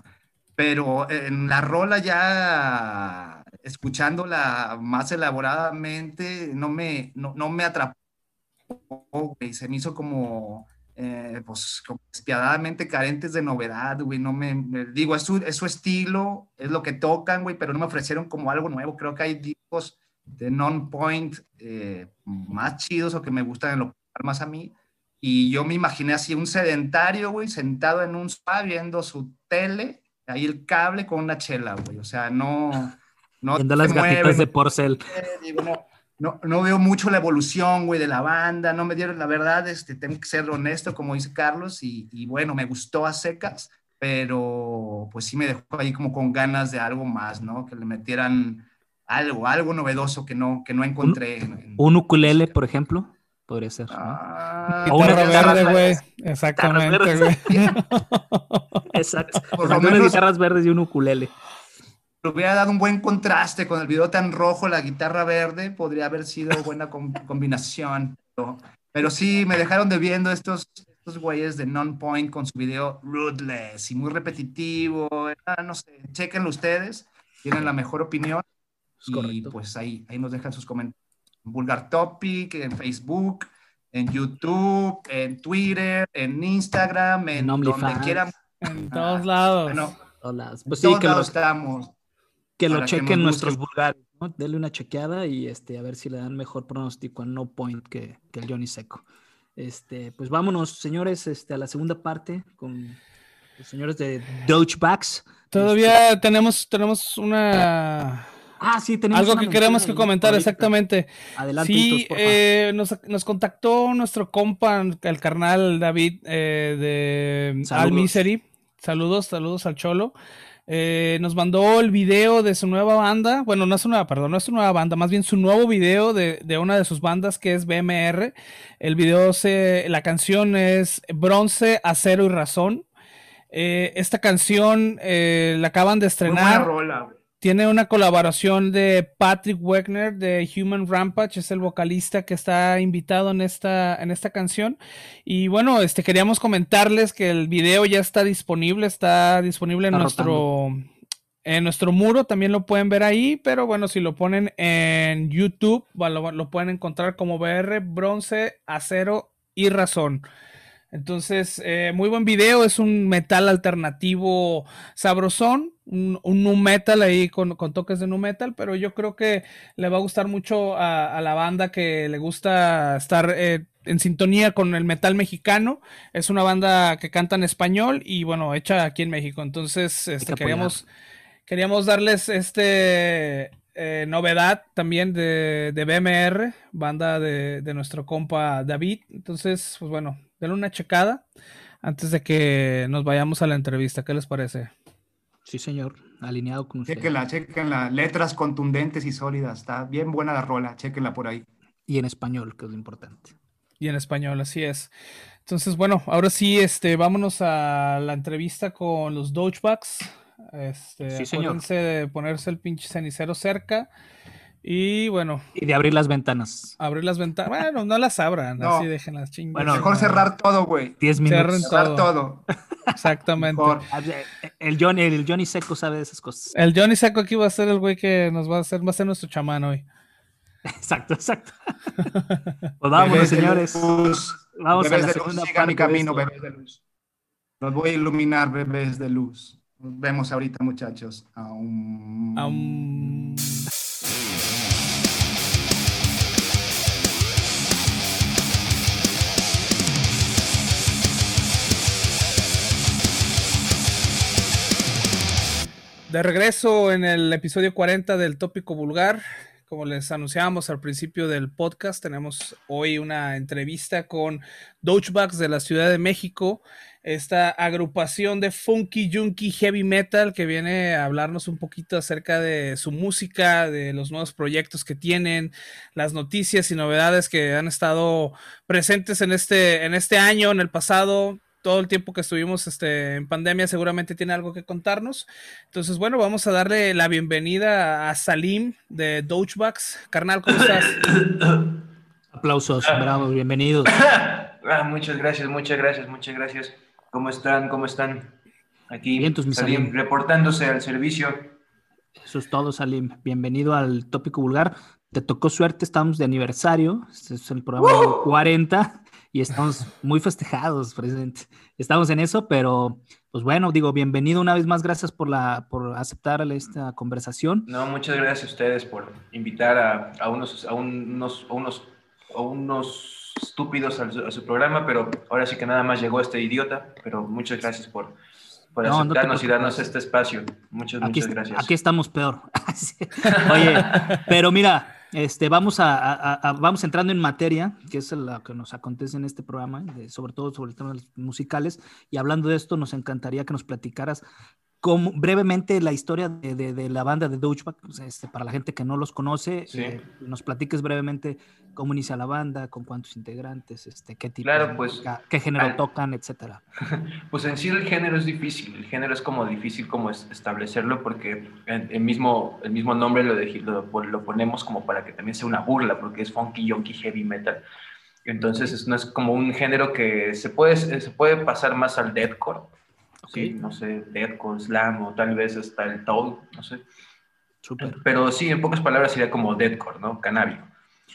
pero en la rola ya escuchándola más elaboradamente no me, no, no me atrapó, güey, se me hizo como, eh, pues, como despiadadamente carentes de novedad, güey, no me, me digo, es su, es su estilo, es lo que tocan, güey, pero no me ofrecieron como algo nuevo, creo que hay discos de non-point eh, más chidos o que me gustan en lo más a mí. Y yo me imaginé así un sedentario, güey, sentado en un spa viendo su tele, ahí el cable con una chela, güey. O sea, no, no Viendo las gatitas mueven, de porcel. no, no, no veo mucho la evolución, güey, de la banda, no me dieron, la verdad, este, tengo que ser honesto, como dice Carlos, y, y bueno, me gustó a secas, pero pues sí me dejó ahí como con ganas de algo más, ¿no? Que le metieran algo, algo novedoso que no, que no encontré. en- en- Un ukulele, por ejemplo, podría ser. ¿no? Ah, O una Guitarra guitarra verde, güey. Exactamente, güey. Exacto. Por lo Unas menos- guitarras verdes y un ukulele. le hubiera dado un buen contraste con el video tan rojo, la guitarra verde, podría haber sido buena com- combinación. Pero, pero sí, me dejaron debiendo estos, estos güeyes de Non-Point con su video Ruthless y muy repetitivo. era, no sé, chequenlo ustedes, tienen la mejor opinión. Es y correcto. pues ahí, ahí nos dejan sus comentarios. En Vulgar Topic, en Facebook, en YouTube, en Twitter, en Instagram, en, En donde OnlyFans. quieran. En todos lados. Bueno, Hola. en Pues sí, todos que lo, lados estamos. que lo que chequen nos nuestros busquen. vulgares, ¿no? Denle una chequeada y este, a ver si le dan mejor pronóstico a No Point que, que el Johnny Seco. Este, pues vámonos, señores, este, a la segunda parte con los señores de Dogebacks. Todavía tenemos, tenemos una Ah, sí, tenemos algo una que queremos que comentar ahorita. exactamente. Adelante, Sí, eh, nos, nos contactó nuestro compa, el carnal David eh, de Saludos. Al Misery. Saludos, saludos al Cholo. Eh, nos mandó el video de su nueva banda. Bueno, no es su nueva, perdón, no es su nueva banda, más bien su nuevo video de, de una de sus bandas que es BMR. El video se, la canción es Bronce, Acero y Razón. Eh, esta canción eh, la acaban de Muy buena estrenar. rola, güey. Tiene una colaboración de Patrick Wegner de Human Rampage, es el vocalista que está invitado en esta, en esta canción. Y bueno, este queríamos comentarles que el video ya está disponible, está disponible en Está nuestro, en nuestro muro, también lo pueden ver ahí, pero bueno, si lo ponen en YouTube, lo, lo pueden encontrar como BR, Bronce, Acero y Razón. Entonces, eh, muy buen video, es un metal alternativo sabrosón, un, un nu metal ahí con, con toques de nu metal, pero yo creo que le va a gustar mucho a, a la banda que le gusta estar eh, en sintonía con el metal mexicano. Es una banda que canta en español y bueno, hecha aquí en México. Entonces, este, que queríamos, queríamos darles este eh, novedad también de, de BMR, banda de, de nuestro compa David. Entonces, pues bueno, denle una checada antes de que nos vayamos a la entrevista. ¿Qué les parece? Sí, señor, alineado con usted. Chequenla, chequenla. Letras contundentes y sólidas. Está bien buena la rola. Chequenla por ahí. Y en español, que es lo importante. Y en español, así es. Entonces, bueno, ahora sí, este, vámonos a la entrevista con los Dogebacks. Este, Sí, señor. acuérdense de ponerse el pinche cenicero cerca. Y bueno, Y de abrir las ventanas. abrir las ventanas. Bueno, no las abran, No. así déjenlas chingas. Bueno, Mejor cerrar todo, güey. 10 minutos. Cerrar todo. todo. Exactamente. Mejor. Ah, El Johnny, el Johnny Seco sabe de esas cosas. El Johnny Saco aquí va a ser el güey que nos va a hacer, va a ser nuestro chamán hoy. Exacto, exacto. Pues vámonos, Bebés de señores. luz. Vamos a Bebés la de luz, segunda sigan mi parte de camino, esto. bebés de luz. Los voy a iluminar, bebés de luz. Nos vemos ahorita, muchachos. Aum. Aum. De regreso en el episodio 40 del Tópico Vulgar. Como les anunciábamos al principio del podcast, tenemos hoy una entrevista con Dogebugs de la Ciudad de México, esta agrupación de funky, junky, heavy metal que viene a hablarnos un poquito acerca de su música, de los nuevos proyectos que tienen, las noticias y novedades que han estado presentes en este, en este año, en el pasado, todo el tiempo que estuvimos este, en pandemia seguramente tiene algo que contarnos. Entonces, bueno, vamos a darle la bienvenida a Salim de Dogebugs. Carnal, ¿cómo estás? Aplausos, bravo, bienvenidos. Ah, muchas gracias, muchas gracias, muchas gracias. ¿Cómo están? ¿Cómo están? Aquí Bien, Salim, Salim. reportándose al servicio. Eso es todo, Salim. Bienvenido al Tópico Vulgar. Te tocó suerte, estamos de aniversario. Este es el programa número 40 y estamos muy festejados, presidente. Estamos en eso, pero pues bueno, digo, bienvenido una vez más. Gracias por, la, por aceptar esta conversación. No, muchas gracias a ustedes por invitar a, a unos, a unos, a unos, a unos estúpidos a su, a su programa, pero ahora sí que nada más llegó este idiota, pero muchas gracias por, por No, no te aceptarnos y darnos este espacio. Muchas, Aquí, muchas gracias. aquí estamos peor. Oye, pero mira, este, vamos, a, a- a- vamos entrando en materia, que es lo que nos acontece en este programa, de- sobre todo sobre temas musicales. Y hablando de esto, nos encantaría que nos platicaras cómo- brevemente la historia de, de- de la banda de Douchebag, pues, este, para la gente que no los conoce, Sí. eh, nos platiques brevemente cómo inicia la banda, con cuántos integrantes, este, qué tipo Claro, de pues, música, qué género al- tocan, etcétera. Pues en sí el género es difícil, el género es como difícil como es- establecerlo porque el, el mismo, el mismo nombre lo, de- lo, lo ponemos como para que también sea una burla porque es funky, yonky, heavy metal. Entonces es, no es como un género que se puede, se puede pasar más al deathcore, ¿sí? Ok. no sé, deathcore, slam o tal vez hasta el toll, no sé. Pero sí, en pocas palabras sería como deathcore, ¿no? Canábico.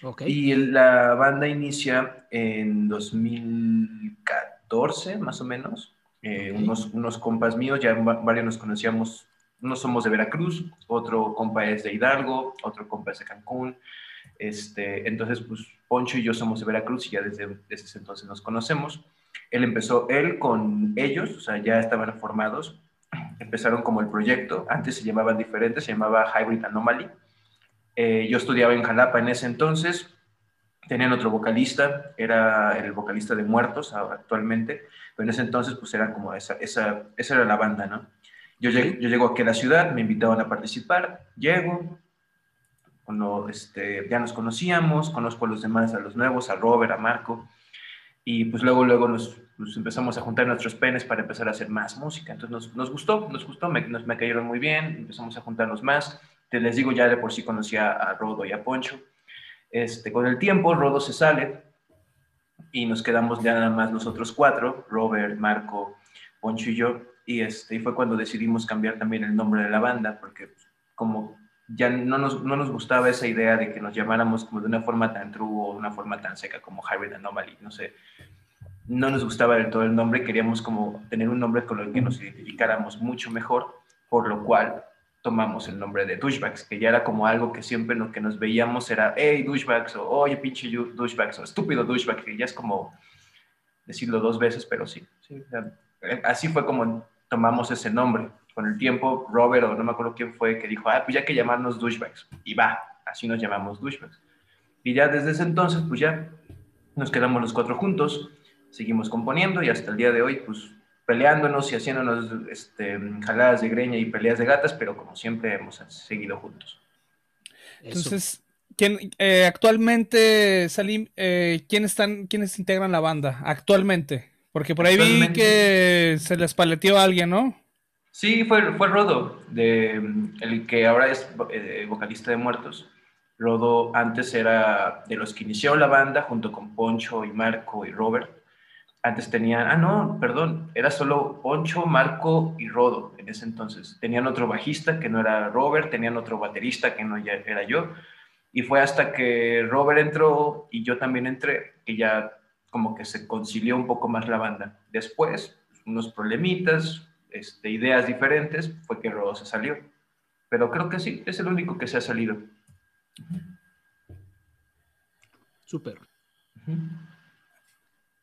Ok. Y la banda inicia en 2014, más o menos. Eh, unos, unos compas míos, ya va- varios nos conocíamos. Unos somos de Veracruz, otro compa es de Hidalgo, otro compa es de Cancún. Este, entonces, pues Poncho y yo somos de Veracruz y ya desde, desde ese entonces nos conocemos. Él empezó, él con ellos, o sea, ya estaban formados. Empezaron como el proyecto, antes se llamaban diferentes, se llamaba Hybrid Anomaly. Eh, yo estudiaba en Jalapa en ese entonces, tenían otro vocalista, era el vocalista de Muertos actualmente, pero en ese entonces pues era como esa, esa, esa era la banda, ¿no? Yo, llego, yo llego aquí a la ciudad, me invitaban a participar, llego, cuando este, ya nos conocíamos, conozco a los demás, a los nuevos, a Robert, a Marco, y pues luego, luego nos, nos empezamos a juntar nuestros penes para empezar a hacer más música. Entonces nos, nos gustó, nos gustó, me, nos, me cayeron muy bien, empezamos a juntarnos más. Te les digo, ya de por sí conocía a Rodo y a Poncho. Este, con el tiempo, Rodo se sale y nos quedamos ya nada más nosotros cuatro, Robert, Marco, Poncho y yo. Y, este, y fue cuando decidimos cambiar también el nombre de la banda, porque pues, como ya no nos, no nos gustaba esa idea de que nos llamáramos como de una forma tan true o de una forma tan seca como Hybrid Anomaly, no sé. No nos gustaba del todo el nombre, queríamos como tener un nombre con el que nos identificáramos mucho mejor, por lo cual tomamos el nombre de douchebags, que ya era como algo que siempre lo que nos veíamos era, hey, douchebags, o oye, pinche douchebags, o estúpido douchebag, que ya es como decirlo dos veces, pero sí. sí, eh, así fue como tomamos ese nombre. Con el tiempo, Robert, o no me acuerdo quién fue, que dijo, ah, pues ya hay que llamarnos douchebags. Y va, así nos llamamos douchebags. Y ya desde ese entonces, pues ya nos quedamos los cuatro juntos, seguimos componiendo y hasta el día de hoy, pues peleándonos y haciéndonos este, jaladas de greña y peleas de gatas, pero como siempre hemos seguido juntos. Entonces, ¿quién, eh, actualmente, Salim, eh, ¿quién están, quiénes integran la banda actualmente? Porque por ahí vi que se les paleteó a alguien, ¿no? Sí, fue, fue Rodo, mm, el que ahora es eh, vocalista de Muertos. Rodo antes era de los que inició la banda junto con Poncho y Marco y Robert. Antes tenían, ah, no, perdón, era solo Poncho, Marco y Rodo en ese entonces. Tenían otro bajista que no era Robert, tenían otro baterista que no era yo. Y fue hasta que Robert entró y yo también entré, que ya como que se concilió un poco más la banda. Después, unos problemitas, este, ideas diferentes, fue que Rodo se salió. Pero creo que sí, es el único que se ha salido. Súper.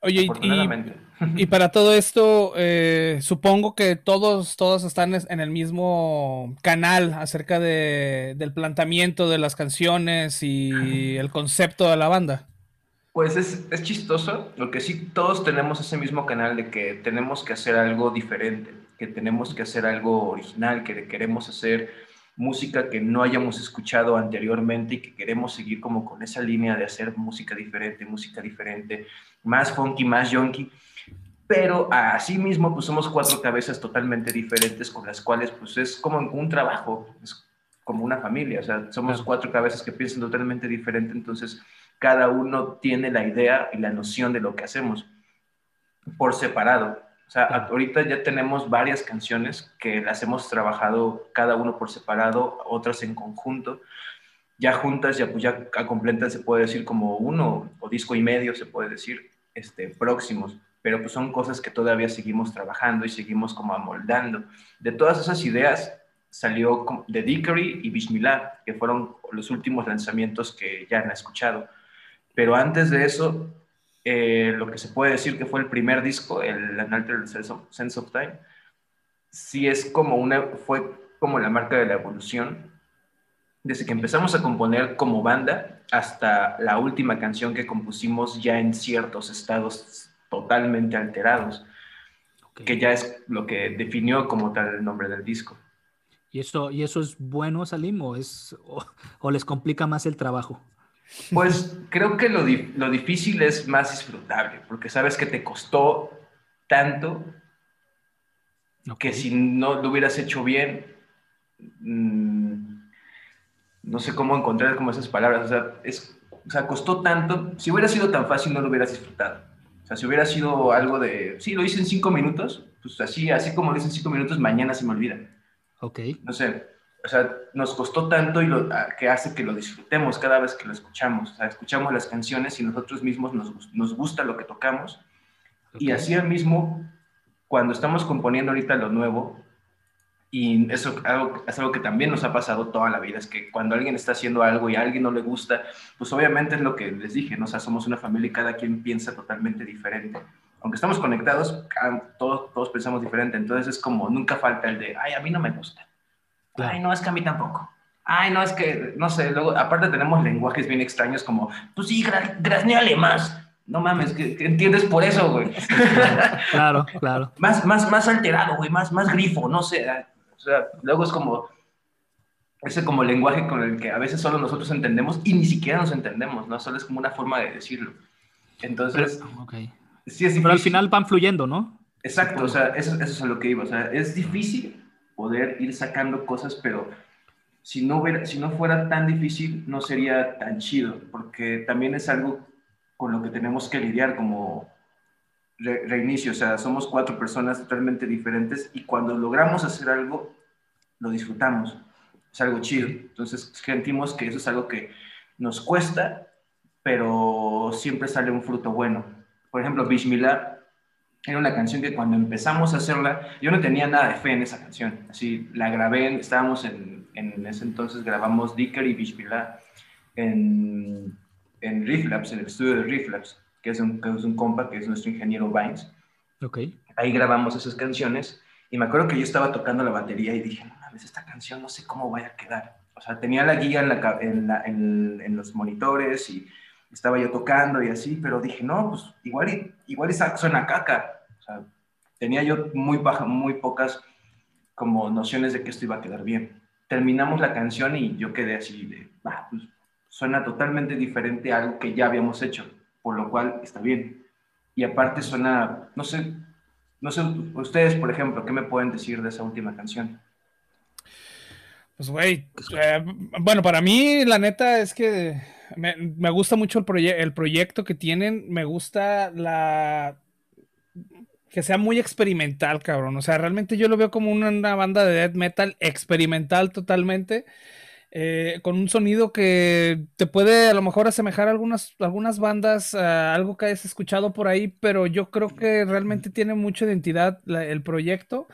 Oye, y- para todo esto, eh, supongo que todos, todos están es- en el mismo canal acerca de, del planteamiento de las canciones y el concepto de la banda. Pues es, es chistoso, lo que sí todos tenemos ese mismo canal de que tenemos que hacer algo diferente, que tenemos que hacer algo original, que queremos hacer música que no hayamos escuchado anteriormente y que queremos seguir como con esa línea de hacer música diferente, música diferente, más funky, más yonky. Pero así mismo pues somos cuatro cabezas totalmente diferentes con las cuales pues es como un trabajo, es como una familia, o sea, somos cuatro cabezas que piensan totalmente diferente, entonces cada uno tiene la idea y la noción de lo que hacemos por separado. O sea, ahorita ya tenemos varias canciones que las hemos trabajado cada uno por separado, otras en conjunto. Ya juntas, ya, pues ya a completas se puede decir como uno o disco y medio, se puede decir, este, próximos. Pero pues son cosas que todavía seguimos trabajando y seguimos como amoldando. De todas esas ideas salió The Dickery y Bismillah, que fueron los últimos lanzamientos que ya han escuchado. Pero antes de eso, eh, lo que se puede decir que fue el primer disco, el Unaltered Sense of, Time, sí es como una, fue como la marca de la evolución. Desde que empezamos a componer como banda hasta la última canción que compusimos ya en ciertos estados totalmente alterados, Ok. que ya es lo que definió como tal el nombre del disco. ¿Y eso, ¿Y eso es bueno, Salim, o, es, o, o les complica más el trabajo? Pues creo que lo, lo difícil es más disfrutable, porque sabes que te costó tanto que Ok. si no lo hubieras hecho bien, mm, no sé cómo encontrar como esas palabras, o sea, es, o sea, costó tanto, si hubiera sido tan fácil no lo hubieras disfrutado. O sea, si hubiera sido algo de, sí, lo hice en cinco minutos, pues así, así como lo hice en cinco minutos, mañana se me olvida. Ok. No sé, o sea, nos costó tanto y lo que hace que lo disfrutemos cada vez que lo escuchamos. O sea, escuchamos las canciones y nosotros mismos nos, nos gusta lo que tocamos. Y ok. así mismo, cuando estamos componiendo ahorita lo nuevo, y eso algo- es algo que también nos ha pasado toda la vida, es que cuando alguien está haciendo algo y a alguien no le gusta, pues obviamente es lo que les dije, ¿no? O sea, somos una familia y cada quien piensa totalmente diferente. Aunque estamos conectados, todos, todos pensamos diferente, entonces es como nunca falta el de, ay, a mí no me gusta. Claro. Ay, no, es que a mí tampoco. Ay, no, es que, no sé, luego, aparte tenemos lenguajes bien extraños como, pues sí, gra graznéale más. No mames, ¿qué, qué entiendes por eso, güey? Claro, claro. más, más, más alterado, güey, más, más grifo, no sé. ah, O sea, luego es como ese como lenguaje con el que a veces solo nosotros entendemos y ni siquiera nos entendemos, ¿no? Solo es como una forma de decirlo. Entonces, Pero, ok. sí es difícil. Pero al final van fluyendo, ¿no? Exacto, o sea, eso, eso es a lo que iba. O sea, es difícil poder ir sacando cosas, pero si no, hubiera, si no fuera tan difícil, no sería tan chido, porque también es algo con lo que tenemos que lidiar como re- reinicio. O sea, somos cuatro personas totalmente diferentes y cuando logramos hacer algo, lo disfrutamos. Es algo chido. Entonces, sentimos que eso es algo que nos cuesta, pero siempre sale un fruto bueno. Por ejemplo, Bismillah era una canción que cuando empezamos a hacerla, yo no tenía nada de fe en esa canción. Así, la grabé, estábamos en, en ese entonces, grabamos Dicker y Bismillah en, en Rifflabs, en el estudio de Rifflabs, que es un, que es un compa que es nuestro ingeniero Vines. Ok. Ahí grabamos esas canciones y me acuerdo que yo estaba tocando la batería y dije, no mames, esta canción no sé cómo vaya a quedar. O sea, tenía la guía en, la en, la- en- en los monitores y estaba yo tocando y así, pero dije, no, pues igual, y, igual esa suena caca. O sea, tenía yo muy, baja, muy pocas como nociones de que esto iba a quedar bien. Terminamos la canción y yo quedé así de, "Ah, pues suena totalmente diferente a algo que ya habíamos hecho, por lo cual está bien. Y aparte suena, no sé, no sé, ustedes, por ejemplo, ¿qué me pueden decir de esa última canción? Pues, güey, eh, bueno, para mí, la neta es que me, gusta mucho el, el proyecto que tienen. Me gusta la. que sea muy experimental, cabrón. O sea, realmente yo lo veo como una, una banda de death metal experimental totalmente. eh, con un sonido que te puede a lo mejor asemejar a algunas, algunas bandas, a algo que hayas escuchado por ahí, pero yo creo que realmente tiene mucha identidad el proyecto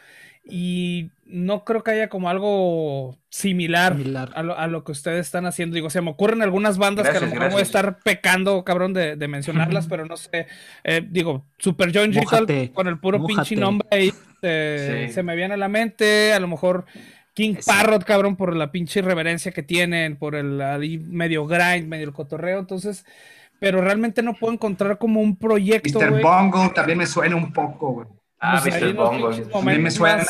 y no creo que haya como algo similar, Similar. A, lo, a lo que ustedes están haciendo. Digo, se me ocurren algunas bandas que a lo mejor voy a estar pecando, cabrón, de, de mencionarlas, pero no sé. Eh, digo, Super John Gital con el puro pinche nombre ahí eh, Sí. se me viene a la mente. A lo mejor King. Parrot, cabrón, por la pinche reverencia que tienen, por el ahí medio grind, medio el cotorreo. Entonces, pero realmente no puedo encontrar como un proyecto, Mr. Bongo también me suena un poco, güey. Ah, Pues Mr. Bongo. También me suena más-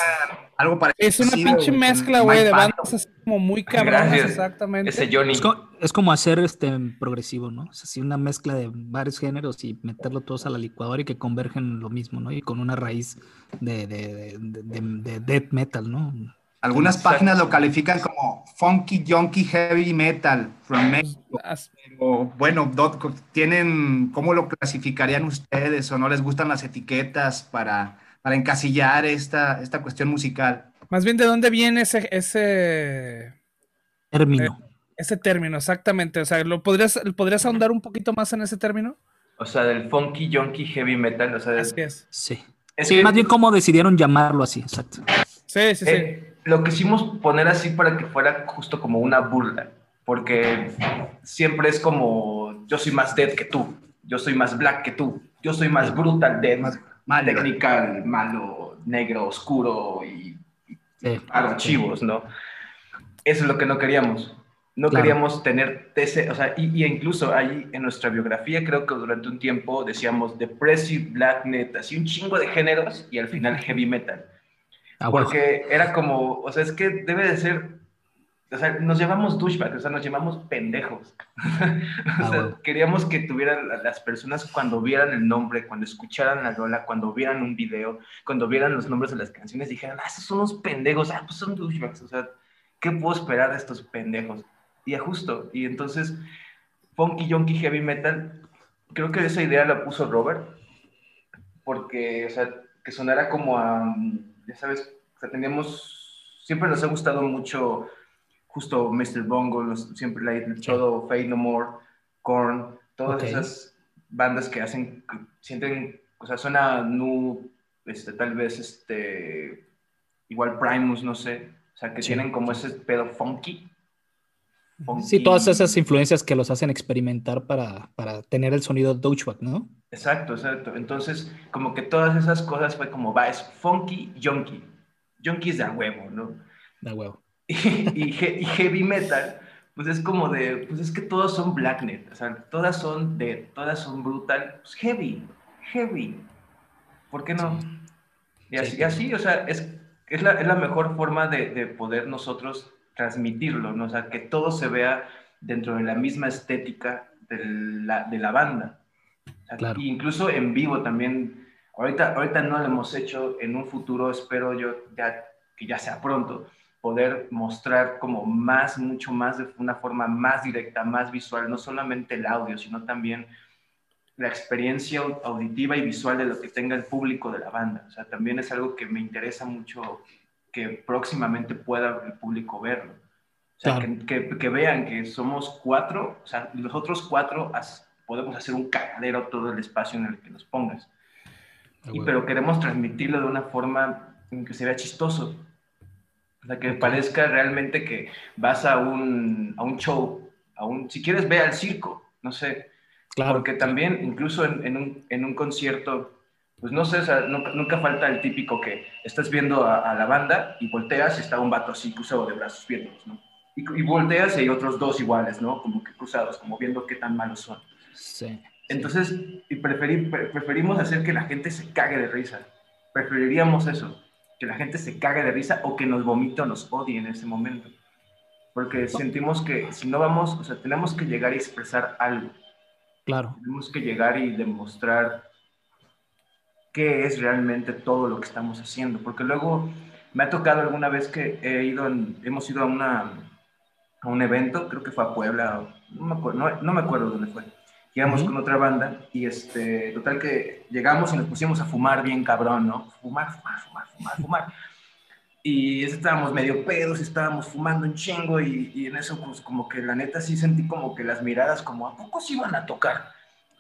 algo parecido. Es una pinche mezcla, güey, de bandas así como muy cabronas, Gracias. exactamente. Ese Johnny. Es, co- es como hacer este progresivo, ¿no? Es así una mezcla de varios géneros y meterlo todos a la licuadora y que convergen en lo mismo, ¿no? Y con una raíz de, de, de, de- de death metal, ¿no? Algunas páginas lo califican como funky, junky, heavy metal from Mexico. As- O, bueno, tienen, ¿cómo lo clasificarían ustedes? ¿O no les gustan las etiquetas para, para encasillar esta, esta cuestión musical? Más bien, ¿de dónde viene ese, ese, Término. ese término? Exactamente. O sea, ¿lo podrías, ¿podrías ahondar un poquito más en ese término? O sea, del funky, junky, heavy metal. O sea, Así es. sí. es Sí, que- más bien cómo decidieron llamarlo así, exacto. Sí, sí, sí. Eh, lo quisimos poner así para que fuera justo como una burla, porque siempre es como, yo soy más dead que tú, yo soy más black que tú, yo soy más brutal dead. Más- Malo. technical, malo, negro, oscuro y, Sí. archivos, ¿no? Eso es lo que no queríamos. No Claro. queríamos tener ese, o sea, y, y incluso ahí en nuestra biografía creo que durante un tiempo decíamos depressive, blacknet, así un chingo de géneros y al final heavy metal. Ah, bueno. Porque era como, o sea, es que debe de ser, o sea, nos llamamos douchebags, o sea, nos llamamos pendejos. o Ah, sea, bueno. queríamos que tuvieran la- las personas cuando vieran el nombre, cuando escucharan la rola, cuando vieran un video, cuando vieran los nombres de las canciones, dijeran, ah, esos son unos pendejos, ah, pues son douchebags, o sea, ¿qué puedo esperar de estos pendejos? Y ya justo, y entonces, Funky Yonky Heavy Metal, creo que esa idea la puso Robert, porque, o sea, que sonara como a, ya sabes, o sea, teníamos, siempre nos ha gustado mucho justo Mr. Bongo, los- siempre la, todo Fade No More, Korn, todas esas bandas que hacen, que sienten, o sea, suena nu, este, tal vez, este, igual Primus, no sé, o sea, que Sí. tienen como ese pedo funky. funky. Sí, todas esas influencias que los hacen experimentar para, para tener el sonido douchebag, ¿no? Exacto, exacto. Entonces, como que todas esas cosas fue como, va, es funky, yonky. Yonky es de huevo, ¿no? Da huevo. Y, y he- y heavy metal, pues es como de, pues es que todos son blacknet, o sea, todas son de, todas son brutal, pues heavy, heavy. ¿Por qué no? Y así, Sí. y así, o sea, es, es, la, es la mejor forma de, de poder nosotros transmitirlo, ¿no? O sea, que todo se vea dentro de la misma estética de la, de la banda. O sea, Claro. Incluso en vivo también, ahorita, ahorita no lo hemos hecho, en un futuro espero yo ya, que ya sea pronto, poder mostrar como más, mucho más, de una forma más directa, más visual, no solamente el audio, sino también la experiencia au- auditiva y visual de lo que tenga el público de la banda. O sea, también es algo que me interesa mucho que próximamente pueda el público verlo. O sea, Claro. que, que- que vean que somos cuatro, o sea, los otros cuatro as- podemos hacer un cagadero todo el espacio en el que nos pongas. Y- pero queremos transmitirlo de una forma en que se vea chistoso. O sea, que parezca realmente que vas a un, a un show, a un, si quieres ve al circo, no sé. Claro. Porque también, incluso en, en un, en un concierto, pues no sé, o sea, nunca, nunca falta el típico que estás viendo a, a la banda y volteas y está un vato así cruzado de brazos viéndolos, ¿no? Y, y volteas y hay otros dos iguales, ¿no? Como que cruzados, como viendo qué tan malos son. Sí. Entonces, y preferí- pre- preferimos hacer que la gente se cague de risa. Preferiríamos eso, que la gente se cague de risa o que nos vomite o nos odie en ese momento. Porque sentimos que si no vamos, o sea, tenemos que llegar y expresar algo. Claro. Tenemos que llegar y demostrar qué es realmente todo lo que estamos haciendo. Porque luego me ha tocado alguna vez que he ido en- hemos ido a, una, a un evento, creo que fue a Puebla, no me acuerdo, no, no me acuerdo dónde fue. Llegamos Ujú. con otra banda y este, total que llegamos y nos pusimos a fumar bien cabrón, ¿no? Fumar, fumar, fumar, fumar, fumar. Y estábamos medio pedos, estábamos fumando un chingo y, y en eso pues como que la neta sí sentí como que las miradas como, ¿a poco sí iban a tocar?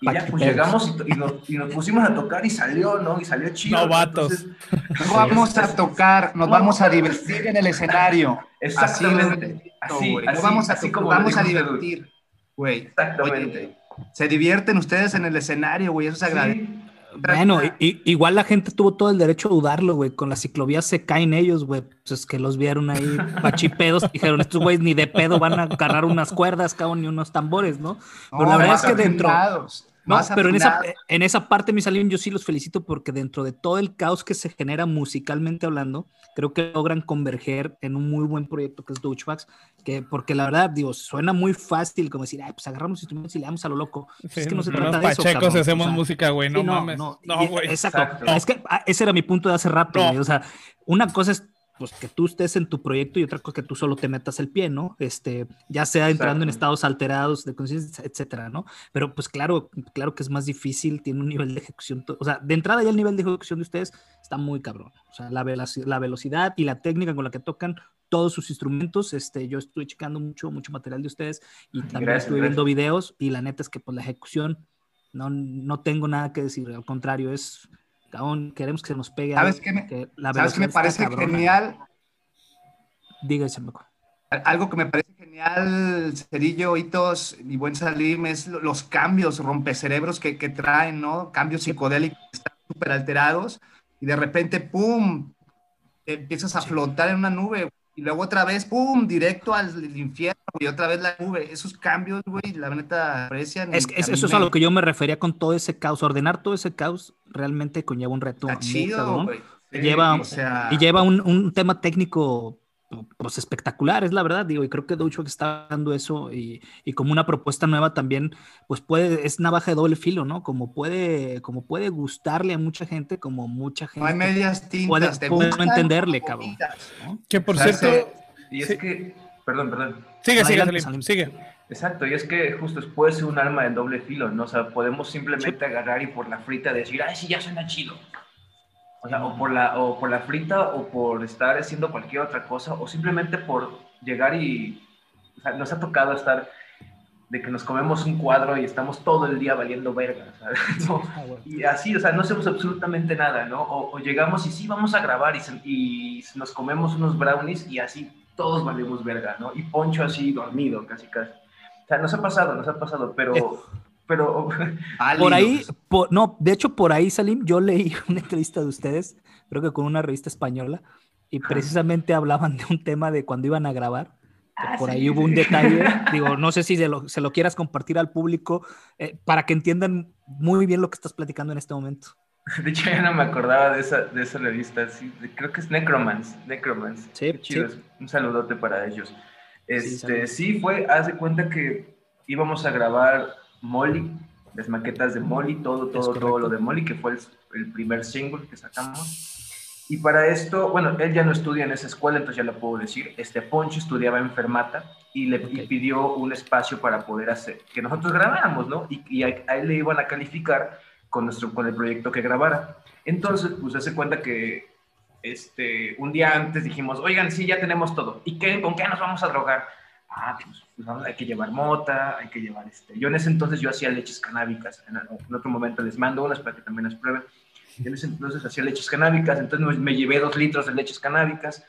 Y ya pues llegamos y, y nos, y nos pusimos a tocar y salió, ¿no? Y salió chido. Novatos. Entonces, No vamos a tocar, nos vamos a divertir en el escenario. Así exactamente. Así. No así, vamos a, así como vamos a divertir, güey. Exactamente. Oye, se divierten ustedes en el escenario, güey, eso se agradece. Sí. Bueno, i- igual la gente tuvo todo el derecho a dudarlo, güey. Con la ciclovía se caen ellos, güey. Pues es que los vieron ahí pachipedos. Dijeron, estos güeyes ni de pedo van a agarrar unas cuerdas, cabrón, ni unos tambores, ¿no? Pero la verdad es que dentro- No, más pero en esa, en esa parte, mi Salim, yo sí los felicito porque dentro de todo el caos que se genera musicalmente hablando, creo que logran converger en un muy buen proyecto que es Douchebags, que porque la verdad, digo, suena muy fácil como decir, ay, pues agarramos instrumentos y le damos a lo loco. Sí, es que no se trata de eso. pachecos cabrón, hacemos o sea, música, güey. No Sí, mames. No, güey. Exacto. Exacto. Es que ah, ese era mi punto de hace rato, No. güey. O sea, una cosa es pues, que tú estés en tu proyecto y otra cosa que tú solo te metas el pie, ¿no? Este, ya sea entrando en estados alterados de conciencia, etcétera, ¿no? Pero pues claro, claro que es más difícil, tiene un nivel de ejecución, o sea, de entrada ya el nivel de ejecución de ustedes está muy cabrón. O sea, la, veloci- la velocidad y la técnica con la que tocan todos sus instrumentos, este, yo estuve checando mucho, mucho material de ustedes y también Gracias, estuve viendo videos y la neta es que pues la ejecución no, no tengo nada que decir, al contrario, es, cabrón, queremos que se nos pegue ¿Sabes qué me- que la ¿Sabes qué me parece cabrona. genial? Dígase. Algo que me parece genial, Cerillo, Hitos y Buen Salim, es lo- los cambios rompecerebros que, que traen, ¿no? Cambios psicodélicos que están súper alterados y de repente, ¡pum!, empiezas a flotar en una nube y luego otra vez, ¡pum!, directo al infierno y otra vez la nube. Esos cambios, güey, la neta aprecian. Es, es eso es a lo que yo me refería con todo ese caos. Ordenar todo ese caos realmente conlleva un reto. Está chido, güey. lleva, y lleva un, un tema técnico pues espectacular, es la verdad, digo, y creo que que está dando eso y, y, como una propuesta nueva también, pues puede, es navaja de doble filo, ¿no? Como puede, como puede gustarle a mucha gente, como mucha gente. No hay medias tintas. Puede, puede entenderle, cabrón. Que por cierto. y es que, perdón, perdón. Sigue, sigue, sigue. Exacto, y es que justo puede ser un arma de doble filo, ¿no? O sea, podemos simplemente agarrar y por la frita decir, ay, sí, ya suena chido o sea, o por, la, o por la frita o por estar haciendo cualquier otra cosa o simplemente por llegar y... O sea, nos ha tocado estar de que nos comemos un cuadro y estamos todo el día valiendo verga, ¿sabes? Ah, y así, o sea, no hacemos absolutamente nada, ¿no? O, llegamos y sí, vamos a grabar y, y, nos comemos unos brownies y así todos valemos verga, ¿no? Y Poncho así dormido, casi casi. O sea, nos ha pasado, nos ha pasado, pero... Pero por ahí, no, de hecho por ahí, Salim, yo leí una entrevista de ustedes, creo que con una revista española, y precisamente hablaban de un tema de cuando iban a grabar. Ah, por ahí hubo un detalle, digo, no sé si se lo, se lo quieras compartir al público eh, para que entiendan muy bien lo que estás platicando en este momento. De hecho, yo no me acordaba de esa, de esa revista, sí, creo que es Necromance, Necromance. Sí, chido, un saludote para ellos. Este, sí, sí, fue, haz de cuenta que íbamos a grabar Molly, las maquetas de Molly, todo, todo, todo lo de Molly, que fue el, primer single que sacamos. Y para esto, bueno, él ya no estudia en esa escuela, entonces ya lo puedo decir. Este Poncho estudiaba en Fermata y le pidió un espacio para poder hacer, que nosotros grabáramos, ¿no? Y, a, él le iban a calificar con, nuestro, con el proyecto que grabara. Entonces, pues hace cuenta que este, un día antes dijimos, oigan, sí, ya tenemos todo. ¿Y qué, con qué nos vamos a drogar? Ah, pues, pues hay que llevar mota, hay que llevar este. Yo en ese entonces yo hacía leches canábicas, en, otro momento les mando unas para que también las prueben. en ese entonces hacía leches canábicas, entonces me, llevé dos litros de leches canábicas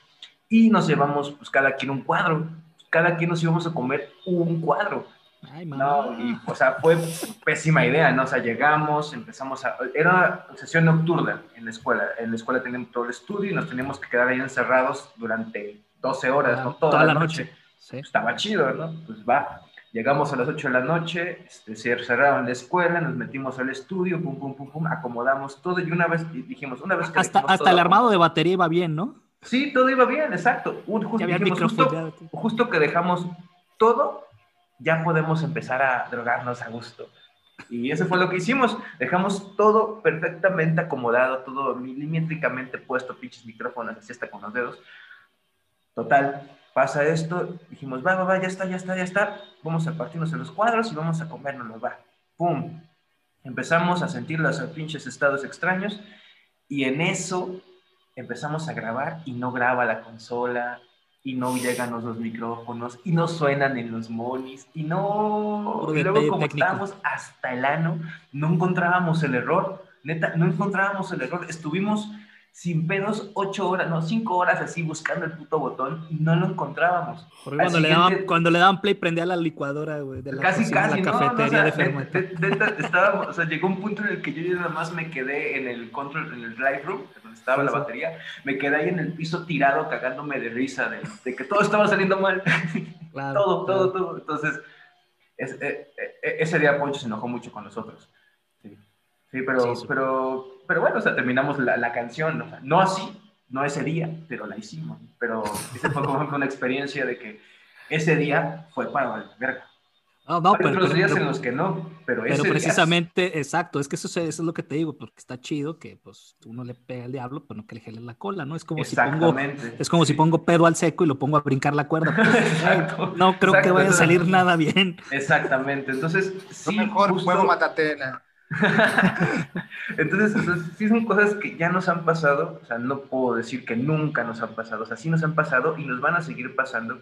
y nos llevamos pues cada quien un cuadro, cada quien nos íbamos a comer un cuadro. Ay, no, y, o sea, fue pésima idea, ¿no? O sea, llegamos, empezamos a... Era una sesión nocturna en la escuela. En la escuela teníamos todo el estudio y nos teníamos que quedar ahí encerrados durante 12 horas, ¿no? Toda, la noche. Estaba chido, ¿no? Pues va. Llegamos a las 8 de la noche, este, se cerraron la escuela, nos metimos al estudio, pum, pum, pum, pum, acomodamos todo y una vez dijimos, una vez que Hasta, hasta el armado de batería iba bien, ¿no? Sí, todo iba bien, exacto. justo, justo, que dejamos todo, ya podemos empezar a drogarnos a gusto. Y eso fue lo que hicimos. Dejamos todo perfectamente acomodado, todo milimétricamente puesto, pinches micrófonos, así hasta con los dedos. Total, pasa esto, dijimos, va, va, va, ya está, ya está, ya está, vamos a partirnos en los cuadros y vamos a comérnoslos, va, pum. Empezamos a sentir los pinches estados extraños y en eso empezamos a grabar y no graba la consola y no llegan los dos micrófonos y no suenan en los monis y no... Y luego como estábamos hasta el ano, no encontrábamos el error, neta, no encontrábamos el error, estuvimos sin pedos ocho horas, no, cinco horas así buscando el puto botón y no lo encontrábamos. Porque cuando, le daban, cuando le daban play prendía la licuadora, güey, de la, casi, casi, la cafetería de Fermata. Estábamos, o sea, llegó un punto en el que yo nada más me quedé en el control, en el drive room, donde estaba la batería, me quedé ahí en el piso tirado cagándome de risa de, de que todo estaba saliendo mal. todo, todo, todo. Entonces, es, eh, eh, ese día Poncho se enojó mucho con nosotros. Sí, sí pero, pero pero bueno, o sea, terminamos la, la canción, no así, no ese día, pero la hicimos. Pero esa fue como una experiencia de que ese día fue para verga. No, no, Hay pero, otros días en los que no, pero, pero precisamente, exacto, es que eso, es lo que te digo, porque está chido que pues uno le pega al diablo, pero no que le gele la cola, ¿no? Es como si pongo, es como si pongo pedo al seco y lo pongo a brincar la cuerda. Pues, exacto, no creo que vaya a salir nada bien. Exactamente, entonces sí, mejor justo... juego matatena. Entonces, sí son cosas que ya nos han pasado, o sea, no puedo decir que nunca nos han pasado, o sea, sí nos han pasado y nos van a seguir pasando,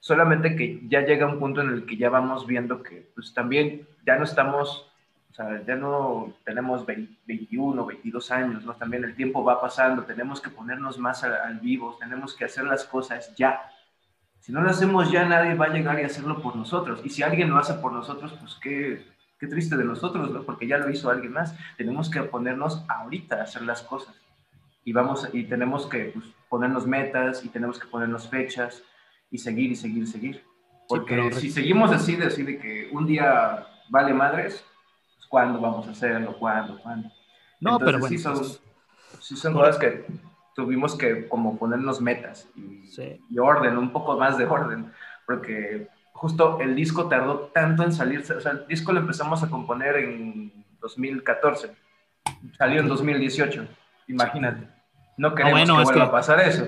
solamente que ya llega un punto en el que ya vamos viendo que pues también ya no estamos, o sea, ya no tenemos 21, 22 años, ¿no? También el tiempo va pasando, tenemos que ponernos más al, al vivo, tenemos que hacer las cosas ya. Si no lo hacemos ya, nadie va a llegar y hacerlo por nosotros. Y si alguien lo hace por nosotros, pues qué, qué triste de nosotros, ¿no? Porque ya lo hizo alguien más. Tenemos que ponernos ahorita a hacer las cosas. Y, vamos, y tenemos que pues, ponernos metas y tenemos que ponernos fechas y seguir y seguir y seguir. Porque si seguimos así, de, así de que un día vale madres, pues, ¿cuándo vamos a hacerlo? ¿Cuándo? ¿Cuándo? No, pero bueno. Sí son, sí son cosas que tuvimos que como ponernos metas y, y, orden, un poco más de orden, porque justo el disco tardó tanto en salirse, o sea, el disco lo empezamos a componer en 2014, salió en 2018, imagínate. No queremos que vuelva a pasar eso.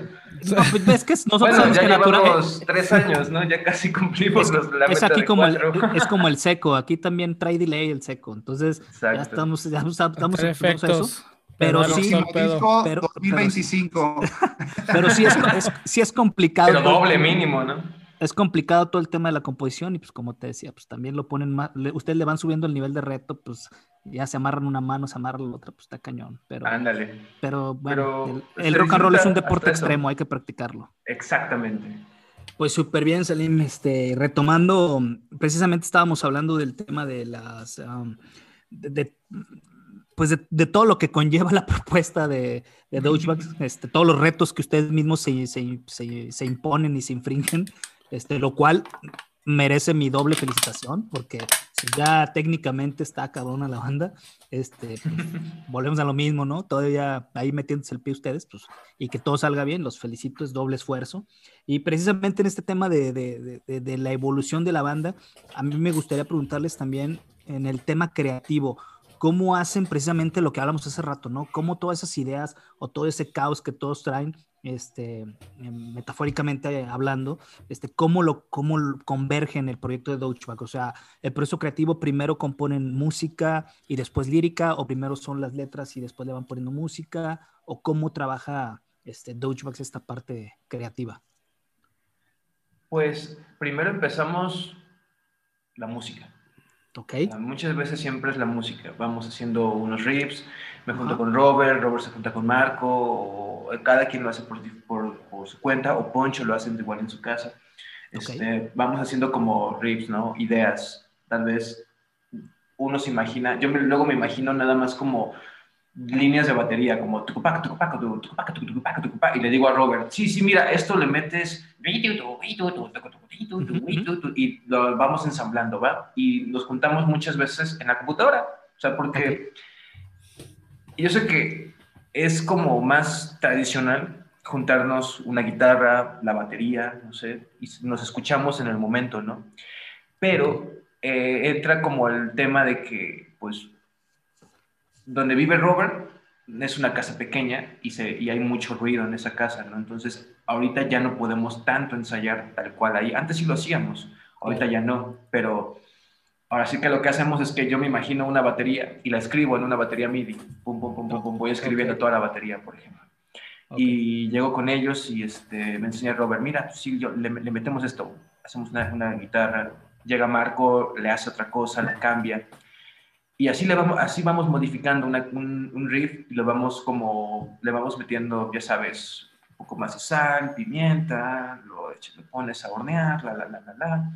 No, pues, es que nosotros bueno, ya que llevamos tres años, ¿no? Ya casi cumplimos es, los, la es aquí como el, es como el seco, aquí también trae delay el seco, entonces Exacto. ya estamos, ya estamos en eso. Pero sí, disco pero, 2025. Pero, pero sí, es, es, sí es complicado. Pero doble mínimo, ¿no? Es complicado todo el tema de la composición y pues como te decía, pues también lo ponen más, le, ustedes le van subiendo el nivel de reto, pues ya se amarran una mano, se amarran la otra, pues está cañón. Pero, Ándale. Pero bueno, el, el rock and roll es un deporte extremo, hay que practicarlo. Exactamente. Pues súper bien, Salim. Este, retomando, precisamente estábamos hablando del tema de las, um, de, de, pues de, de, todo lo que conlleva la propuesta de, de Douchebags, este, todos los retos que ustedes mismos se, se, se, se imponen y se infringen, este, lo cual merece mi doble felicitación, porque si ya técnicamente está cabrona la banda, este, pues, volvemos a lo mismo, ¿no? Todavía ahí metiéndose el pie ustedes, pues, y que todo salga bien, los felicito, es doble esfuerzo. Y precisamente en este tema de, de, de, de la evolución de la banda, a mí me gustaría preguntarles también en el tema creativo, cómo hacen precisamente lo que hablamos hace rato, ¿no? Cómo todas esas ideas o todo ese caos que todos traen, este, metafóricamente hablando, este, cómo lo, cómo converge en el proyecto de Douchback. O sea, el proceso creativo primero componen música y después lírica, o primero son las letras y después le van poniendo música, o cómo trabaja este, Douchback esta parte creativa. Pues primero empezamos la música. Okay. Muchas veces siempre es la música. Vamos haciendo unos riffs, me junto Ajá. con Robert, Robert se junta con Marco, o cada quien lo hace por, por, por su cuenta, o Poncho lo hacen igual en su casa. Este, okay. Vamos haciendo como riffs, ¿no? Ideas. Tal vez uno se imagina, yo me, luego me imagino nada más como líneas de batería, como tucupac, tucupac, tucupac, tucupac, tucupac, y le digo a Robert, sí, sí, mira, esto le metes y lo vamos ensamblando, ¿va? Y nos juntamos muchas veces en la computadora, o sea, porque yo sé que es como más tradicional juntarnos una guitarra, la batería, no sé, y nos escuchamos en el momento, ¿no? Pero eh, entra como el tema de que, pues, donde vive Robert es una casa pequeña y, se, y hay mucho ruido en esa casa, ¿no? Entonces, ahorita ya no podemos tanto ensayar tal cual ahí. Antes sí lo hacíamos, ahorita ya no, pero ahora sí que lo que hacemos es que yo me imagino una batería y la escribo en una batería MIDI. Pum, pum, pum, pum, pum voy escribiendo okay. toda la batería, por ejemplo. Okay. Y llego con ellos y este, me enseña Robert, mira, sí, yo, le, le metemos esto, hacemos una, una guitarra, llega Marco, le hace otra cosa, la cambia y así, le vamos, así vamos modificando una, un, un, riff y lo vamos como, le vamos metiendo, ya sabes, un poco más de sal, pimienta, lo, lo pones a hornear, la, la, la, la, la.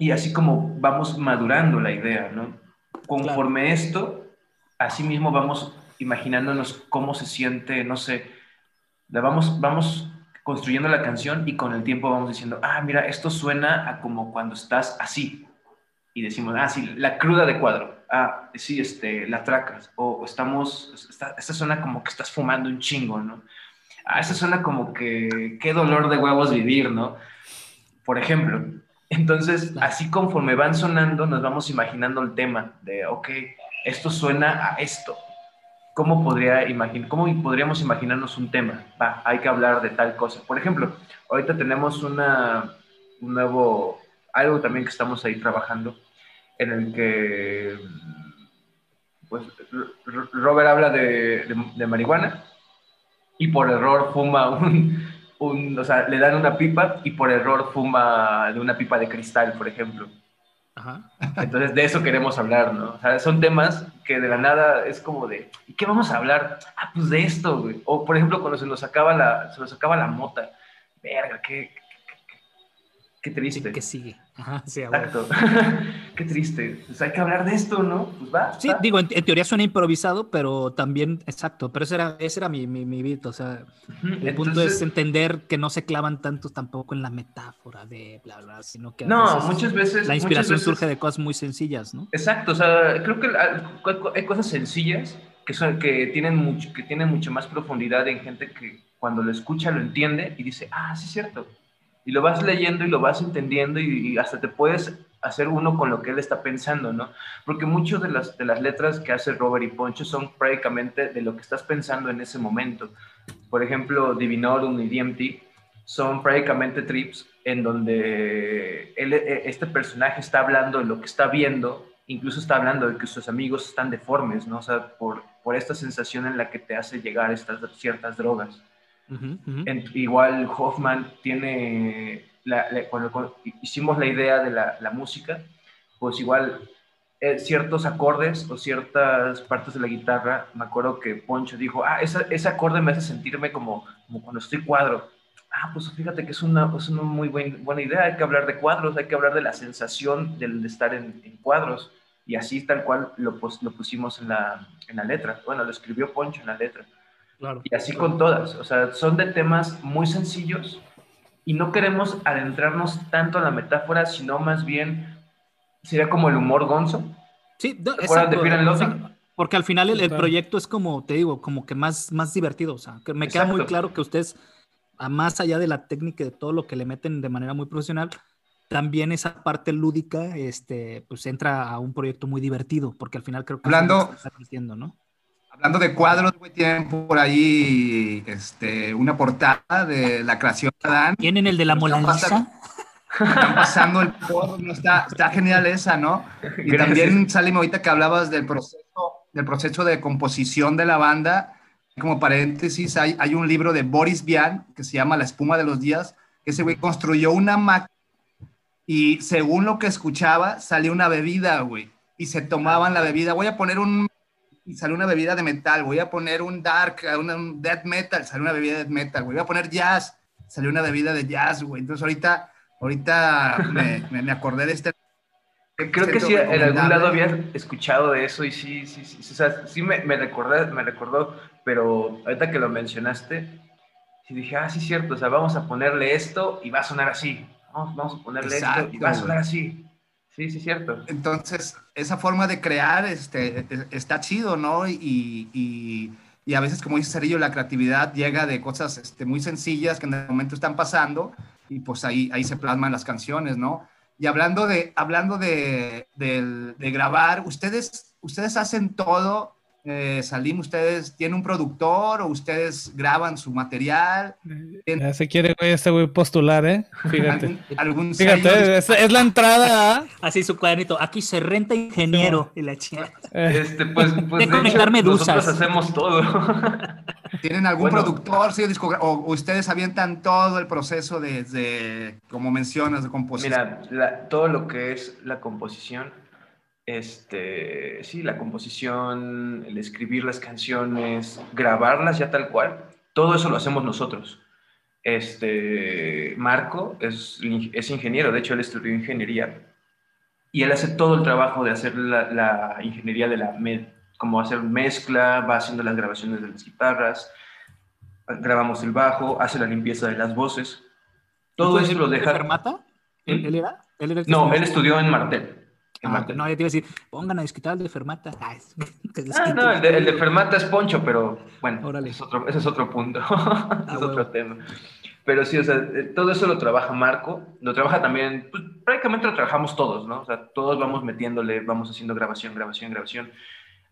Y así como vamos madurando la idea, ¿no? Conforme claro. esto, así mismo vamos imaginándonos cómo se siente, no sé, la vamos, vamos construyendo la canción y con el tiempo vamos diciendo, ah, mira, esto suena a como cuando estás así, y decimos, ah, sí, la cruda de cuadro, ah, sí, este, la tracas, o estamos, esta, esta suena como que estás fumando un chingo, ¿no? Ah, esta suena como que, qué dolor de huevos vivir, ¿no? Por ejemplo. Entonces, así conforme van sonando, nos vamos imaginando el tema de, ok, esto suena a esto. ¿Cómo, podría ¿Cómo podríamos imaginarnos un tema? Va, hay que hablar de tal cosa. Por ejemplo, ahorita tenemos una, un nuevo algo también que estamos ahí trabajando, en el que pues, Robert habla de, de, de marihuana y por error fuma un, un, o sea, le dan una pipa y por error fuma de una pipa de cristal, por ejemplo. Ajá. Entonces, de eso queremos hablar, ¿no? O sea, son temas que de la nada es como de, ¿y qué vamos a hablar? Ah, pues de esto, güey. O, por ejemplo, cuando se nos acaba la, se nos acaba la mota. Verga, qué, Qué triste. ¿Qué sigue? Ajá, sí, Exacto. Qué triste. Pues hay que hablar de esto, ¿no? Pues va. Sí, digo, en, teoría suena improvisado, pero también, exacto, pero ese era, ese era mi, mi, mi beat, o sea, el punto es entender que no se clavan tanto tampoco en la metáfora de bla, bla, sino que... No, muchas veces... La inspiración surge de cosas muy sencillas, ¿no? Exacto, o sea, creo que hay cosas sencillas que, son, que, tienen mucho, que tienen mucho más profundidad en gente que cuando lo escucha lo entiende y dice, ah, sí es cierto, y lo vas leyendo y lo vas entendiendo y, hasta te puedes hacer uno con lo que él está pensando, ¿no? Porque muchas de las, de las letras que hace Robert y Poncho son prácticamente de lo que estás pensando en ese momento. Por ejemplo, Divinorum y DMT son prácticamente trips en donde él, e, este personaje está hablando de lo que está viendo, incluso está hablando de que sus amigos están deformes, ¿no? O sea, por, por esta sensación en la que te hace llegar estas ciertas drogas igual Hoffman tiene, cuando, hicimos la idea de la, música, pues igual eh, ciertos acordes o ciertas partes de la guitarra, me acuerdo que Poncho dijo, ah, ese acorde me hace sentirme como, como cuando estoy cuadro. Ah, pues fíjate que es una, es una muy buena idea, hay que hablar de cuadros, hay que hablar de la sensación de, estar en, cuadros. Y así tal cual lo, lo pusimos en la, en la letra. Bueno, lo escribió Poncho en la letra y así con todas. O sea, son de temas muy sencillos y no queremos adentrarnos tanto a la metáfora, sino más bien sería como el humor gonzo. Sí, de porque al final el, proyecto es como, te digo, como que más, más divertido. O sea, que me queda muy claro que ustedes, a más allá de la técnica y de todo lo que le meten de manera muy profesional, también esa parte lúdica, este, pues entra a un proyecto muy divertido, porque al final creo que hablando, está diciendo, ¿no? Hablando de cuadros, güey, tienen por ahí este, una portada de la creación de Adán. ¿Tienen el de la Mona Están pasando el porro, está, está genial esa, ¿no? Y también, Salim, ahorita que hablabas del proceso, del proceso de composición de la banda, como paréntesis, hay, hay un libro de Boris Vian que se llama La espuma de los días, que ese güey construyó una máquina y según lo que escuchaba, salió una bebida, güey. Y se tomaban la bebida. Voy a poner un y sale una bebida de metal, voy a poner un dark, un, death metal, sale una bebida de death metal, voy a poner jazz, salió una bebida de jazz, güey. Entonces ahorita, ahorita me, me, acordé de este... Creo que sí, en algún lado había escuchado de eso y sí, sí, sí, o sea, sí me, me, recordé, me recordó, pero ahorita que lo mencionaste, sí dije, ah, sí, cierto, o sea, vamos a ponerle esto y va a sonar así, vamos, vamos a ponerle esto y va a sonar así. Sí, sí, cierto. Entonces, esa forma de crear este, está chido, ¿no? Y, y, a veces, como dice Cerillo, la creatividad llega de cosas este, muy sencillas que en el momento están pasando y pues ahí, ahí se plasman las canciones, ¿no? Y hablando de, hablando de, de grabar, ¿ustedes, ustedes hacen todo eh, Salim, ¿ustedes tienen un productor o ustedes graban su material? Ya se quiere este güey postular, ¿eh? Fíjate. ¿Algún, Fíjate, es, la entrada Así su cuadernito. Aquí se renta ingeniero y la chica. Eh. Este, pues, pues de, conectar Nosotros hacemos todo. ¿Tienen algún productor, sí, o, ustedes avientan todo el proceso desde, como mencionas, de composición? Mira, todo lo que es la composición este, sí, la composición, el escribir las canciones, grabarlas ya tal cual, todo eso lo hacemos nosotros. Este, Marco es, es ingeniero, de hecho él estudió ingeniería y él hace todo el trabajo de hacer la, ingeniería de la, como hacer mezcla, va haciendo las grabaciones de las guitarras, grabamos el bajo, hace la limpieza de las voces. Todo eso lo deja. ¿Fermata? ¿Él, ¿Mm? era? no, él estudió en Martel. Ah, no, ya te iba a decir, pongan a desquitar el de Fermata. ah, no, el de, el de, Fermata es Poncho, pero bueno, es otro, ese es otro punto, ah, es otro tema. Pero sí, o sea, eh, todo eso lo trabaja Marco, lo trabaja también, pues prácticamente lo trabajamos todos, ¿no? O sea, todos vamos metiéndole, vamos haciendo grabación, grabación, grabación.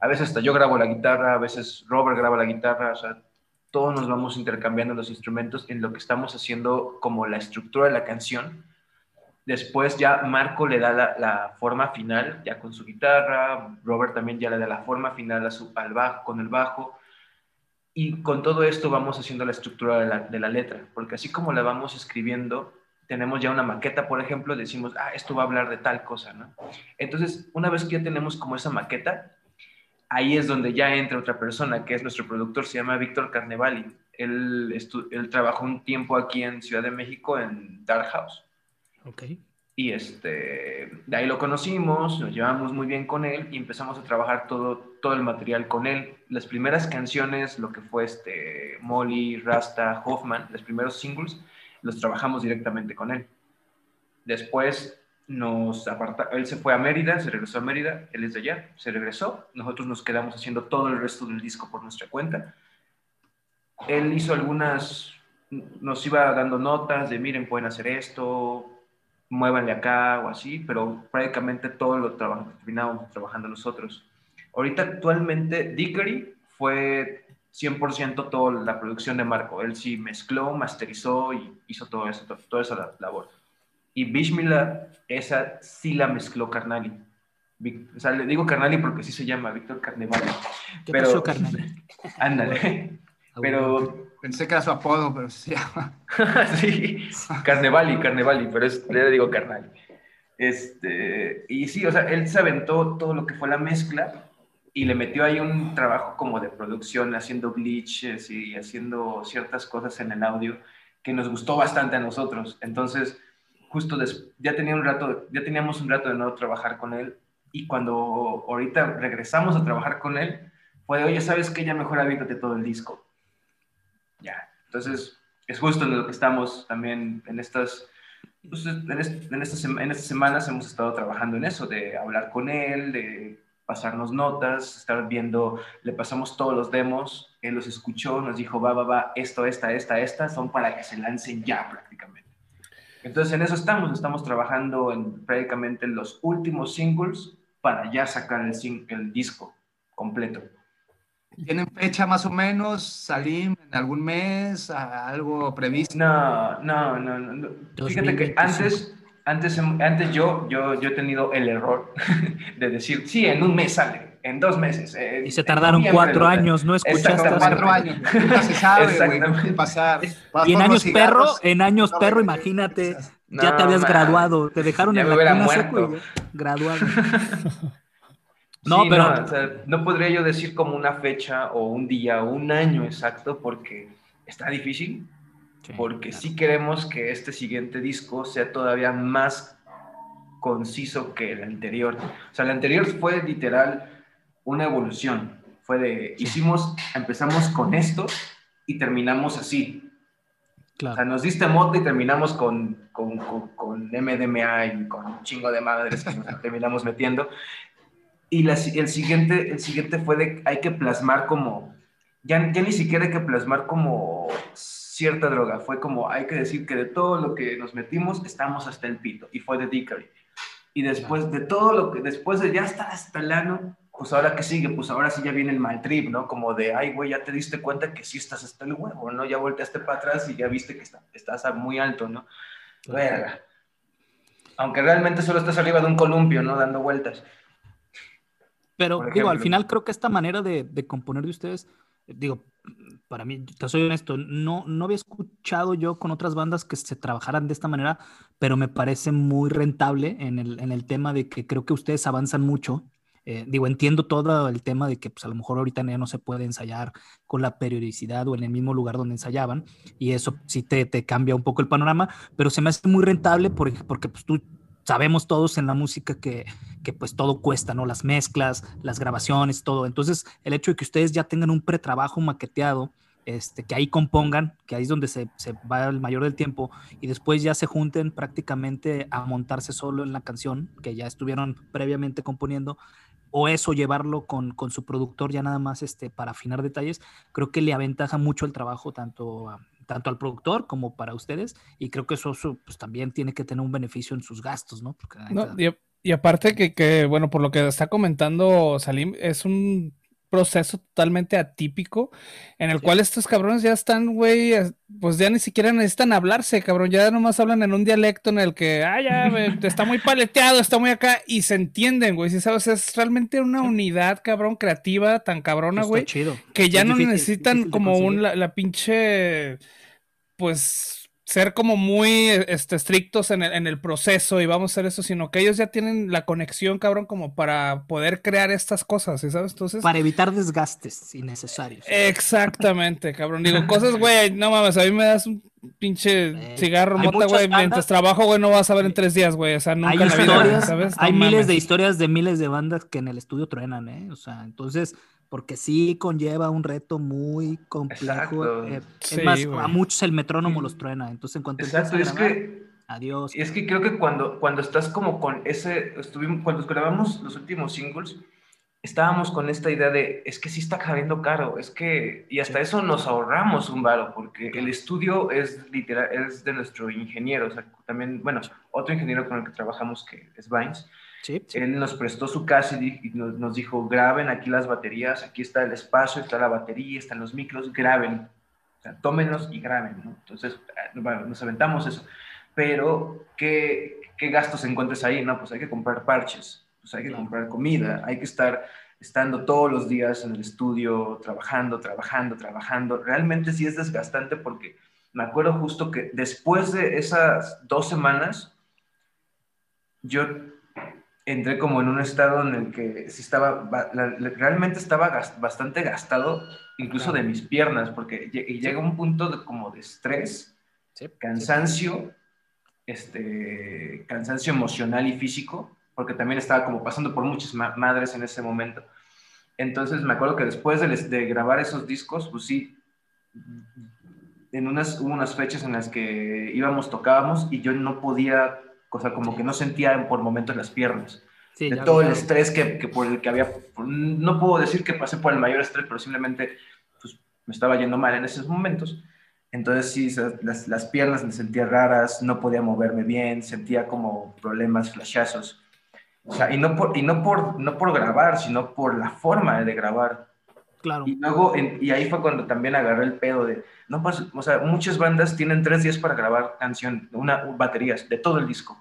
A veces hasta yo grabo la guitarra, a veces Robert graba la guitarra, o sea, todos nos vamos intercambiando los instrumentos en lo que estamos haciendo como la estructura de la canción Después ya Marco le da la, forma final, ya con su guitarra, Robert también ya le da la forma final al bajo, con el bajo. Y con todo esto vamos haciendo la estructura de la, letra, porque así como la vamos escribiendo, tenemos ya una maqueta, por ejemplo, decimos, ah, esto va a hablar de tal cosa, ¿no? Entonces, una vez que ya tenemos como esa maqueta, ahí es donde ya entra otra persona, que es nuestro productor, se llama Víctor Carnevali. Él, él trabajó un tiempo aquí en Ciudad de México, en Dark House Y este, de ahí lo conocimos, nos llevamos muy bien con él y empezamos a trabajar todo, todo el material con él. Las primeras canciones, lo que fue este, Molly, Rasta, Hoffman, los primeros singles, los trabajamos directamente con él. Después nos aparta, él se fue a Mérida, se regresó a Mérida, él es de allá, se regresó, nosotros nos quedamos haciendo todo el resto del disco por nuestra cuenta. Él hizo algunas, nos iba dando notas de miren, pueden hacer esto, muévanle acá o así, pero prácticamente todo lo terminábamos trabajando nosotros. Ahorita actualmente Dickery fue 100% toda la producción de Marco. Él sí mezcló, masterizó y hizo todo eso, toda esa labor. Y Bishmila, esa sí la mezcló Carnali. O sea, le digo Carnali porque sí se llama Víctor Carnevale. ¿Qué pero, pasó, Carnali? Ándale. Pero Pensé que era su apodo, pero se llama. sí, Carnevali, Carnevali, pero es, le digo Carnal. Este, y sí, o sea, él se aventó todo lo que fue la mezcla y le metió ahí un trabajo como de producción, haciendo glitches y haciendo ciertas cosas en el audio que nos gustó bastante a nosotros. Entonces, justo ya, tenía un rato, ya teníamos un rato de no trabajar con él y cuando ahorita regresamos a trabajar con él, fue, oye, ¿sabes qué? Ya mejor avítate todo el disco. Entonces, es justo en lo que estamos también en estas, pues, en, estas, en estas semanas hemos estado trabajando en eso, de hablar con él, de pasarnos notas, estar viendo, le pasamos todos los demos, él los escuchó, nos dijo, va, va, va, esto, esta, esta, esta, son para que se lancen ya prácticamente. Entonces en eso estamos, estamos trabajando en prácticamente los últimos singles para ya sacar el, el disco completo. ¿Tienen fecha más o menos? ¿Salim en algún mes? ¿Algo previsto? No, no, no. no. Fíjate que antes, antes, antes yo, yo, yo he tenido el error de decir, sí, en un mes sale, en dos meses. y se tardaron cuatro años, ¿no escuchaste? Cuatro años, nunca se sabe, güey, pasar. Y en años perro, en años perro, imagínate, ya te habías graduado, te dejaron en la cuna seco graduado. No, pero no, podría yo decir como una fecha o un día o un año exacto porque está difícil. porque sí queremos que este siguiente disco sea todavía más conciso que el anterior. O sea, el anterior fue literal una evolución. Fue de, hicimos, empezamos con esto y terminamos así. O sea, nos diste moto y terminamos con, con, con, MDMA y con un chingo de madres que nos terminamos metiendo. Y la, el, siguiente, el siguiente fue de, hay que plasmar como, ya, ya ni siquiera hay que plasmar como cierta droga, fue como, hay que decir que de todo lo que nos metimos, estamos hasta el pito, y fue de Dickery. Y después de todo lo que, después de ya estar hasta el ano, pues ahora que sigue, pues ahora sí ya viene el mal trip, ¿no? Como de, ay, güey, ya te diste cuenta que sí estás hasta el huevo, ¿no? Ya volteaste para atrás y ya viste que está, estás muy alto, ¿no? Verga. Aunque realmente solo estás arriba de un columpio, ¿no? Dando vueltas. Pero digo, al final creo que esta manera de, componer de ustedes, digo, para mí, te soy honesto, no, no había escuchado yo con otras bandas que se trabajaran de esta manera, pero me parece muy rentable en el, en el tema de que creo que ustedes avanzan mucho. Eh, digo, entiendo todo el tema de que pues a lo mejor ahorita ya no se puede ensayar con la periodicidad o en el mismo lugar donde ensayaban y eso sí te, te cambia un poco el panorama, pero se me hace muy rentable porque, porque pues tú sabemos todos en la música que, que, pues todo cuesta, ¿no? Las mezclas, las grabaciones, todo. Entonces, el hecho de que ustedes ya tengan un pretrabajo maqueteado, este, que ahí compongan, que ahí es donde se, va el mayor del tiempo, y después ya se junten prácticamente a montarse solo en la canción, que ya estuvieron previamente componiendo, o eso llevarlo con, con su productor ya nada más este, para afinar detalles, creo que le aventaja mucho el trabajo tanto a tanto al productor como para ustedes, y creo que eso, pues, también tiene que tener un beneficio en sus gastos, ¿no? y, aparte que, que, bueno, por lo que está comentando Salim, es un proceso totalmente atípico en el cual estos cabrones ya están, güey, pues ya ni siquiera necesitan hablarse, cabrón, ya nomás hablan en un dialecto en el que, ah, ya, está muy paleteado, está muy acá, y se entienden, güey, si sabes, es realmente una unidad, cabrón, creativa, tan cabrona, güey, que ya no necesitan como un, la pinche pues ser como muy este, estrictos en el, en el, proceso y vamos a hacer eso, sino que ellos ya tienen la conexión, cabrón, como para poder crear estas cosas, ¿sabes? Entonces... Para evitar desgastes innecesarios. Exactamente, cabrón. Digo, cosas, güey, no mames, a mí me das un pinche Eh, cigarro, mota, güey, mientras trabajo, güey, no vas a ver en tres días, güey. O sea, nunca hay en la vida, historias, ¿sabes? No hay miles de historias de miles de bandas que en el estudio truenan, ¿eh? O sea, entonces, porque sí conlleva un reto muy complejo. Eh, Sí, es más, güey. a muchos el metrónomo Sí. los truena. Entonces, en cuanto Exacto, es a grabar, que adiós. Y es que creo que cuando, cuando estás como con ese, estuvimos, cuando grabamos los últimos singles, estábamos con esta idea de, es que sí está saliendo caro, es que, y hasta eso nos ahorramos un varo, porque el estudio es literal, es de nuestro ingeniero, o sea, también, bueno, otro ingeniero con el que trabajamos, que es Vines, Sí, sí. él nos prestó su casa y, nos, dijo, graben aquí las baterías, aquí está el espacio, está la batería, están los micros, graben. O sea, tómenlos y graben, ¿no? Entonces, eh, bueno, nos aventamos eso. Pero, ¿qué, ¿qué gastos encuentras ahí? No, pues hay que comprar parches, pues hay que comprar comida, hay que estar estando todos los días en el estudio, trabajando, trabajando, trabajando. Realmente sí es desgastante porque me acuerdo justo que después de esas dos semanas, yo entré como en un estado en el que sí estaba, realmente estaba bastante gastado, incluso de mis piernas, porque llega un punto de, como de estrés, Sí, cansancio, este, cansancio emocional y físico, porque también estaba como pasando por muchas ma- madres en ese momento. Entonces me acuerdo que después de, de grabar esos discos, pues sí, en unas, hubo unas fechas en las que íbamos, tocábamos y yo no podía, o sea, como que no sentía por momentos las piernas. Sí, de todo el estrés que, que por el que había, no puedo decir que pasé por el mayor estrés, pero simplemente pues, me estaba yendo mal en esos momentos. Entonces sí, las, las piernas me sentía raras, no podía moverme bien, sentía como problemas, flashazos. O sea, y no por, y no por, no por grabar, sino por la forma de grabar. Claro. Y luego, en- y ahí fue cuando también agarré el pedo de, no pues, o sea, muchas bandas tienen tres días para grabar canción, una, baterías de todo el disco.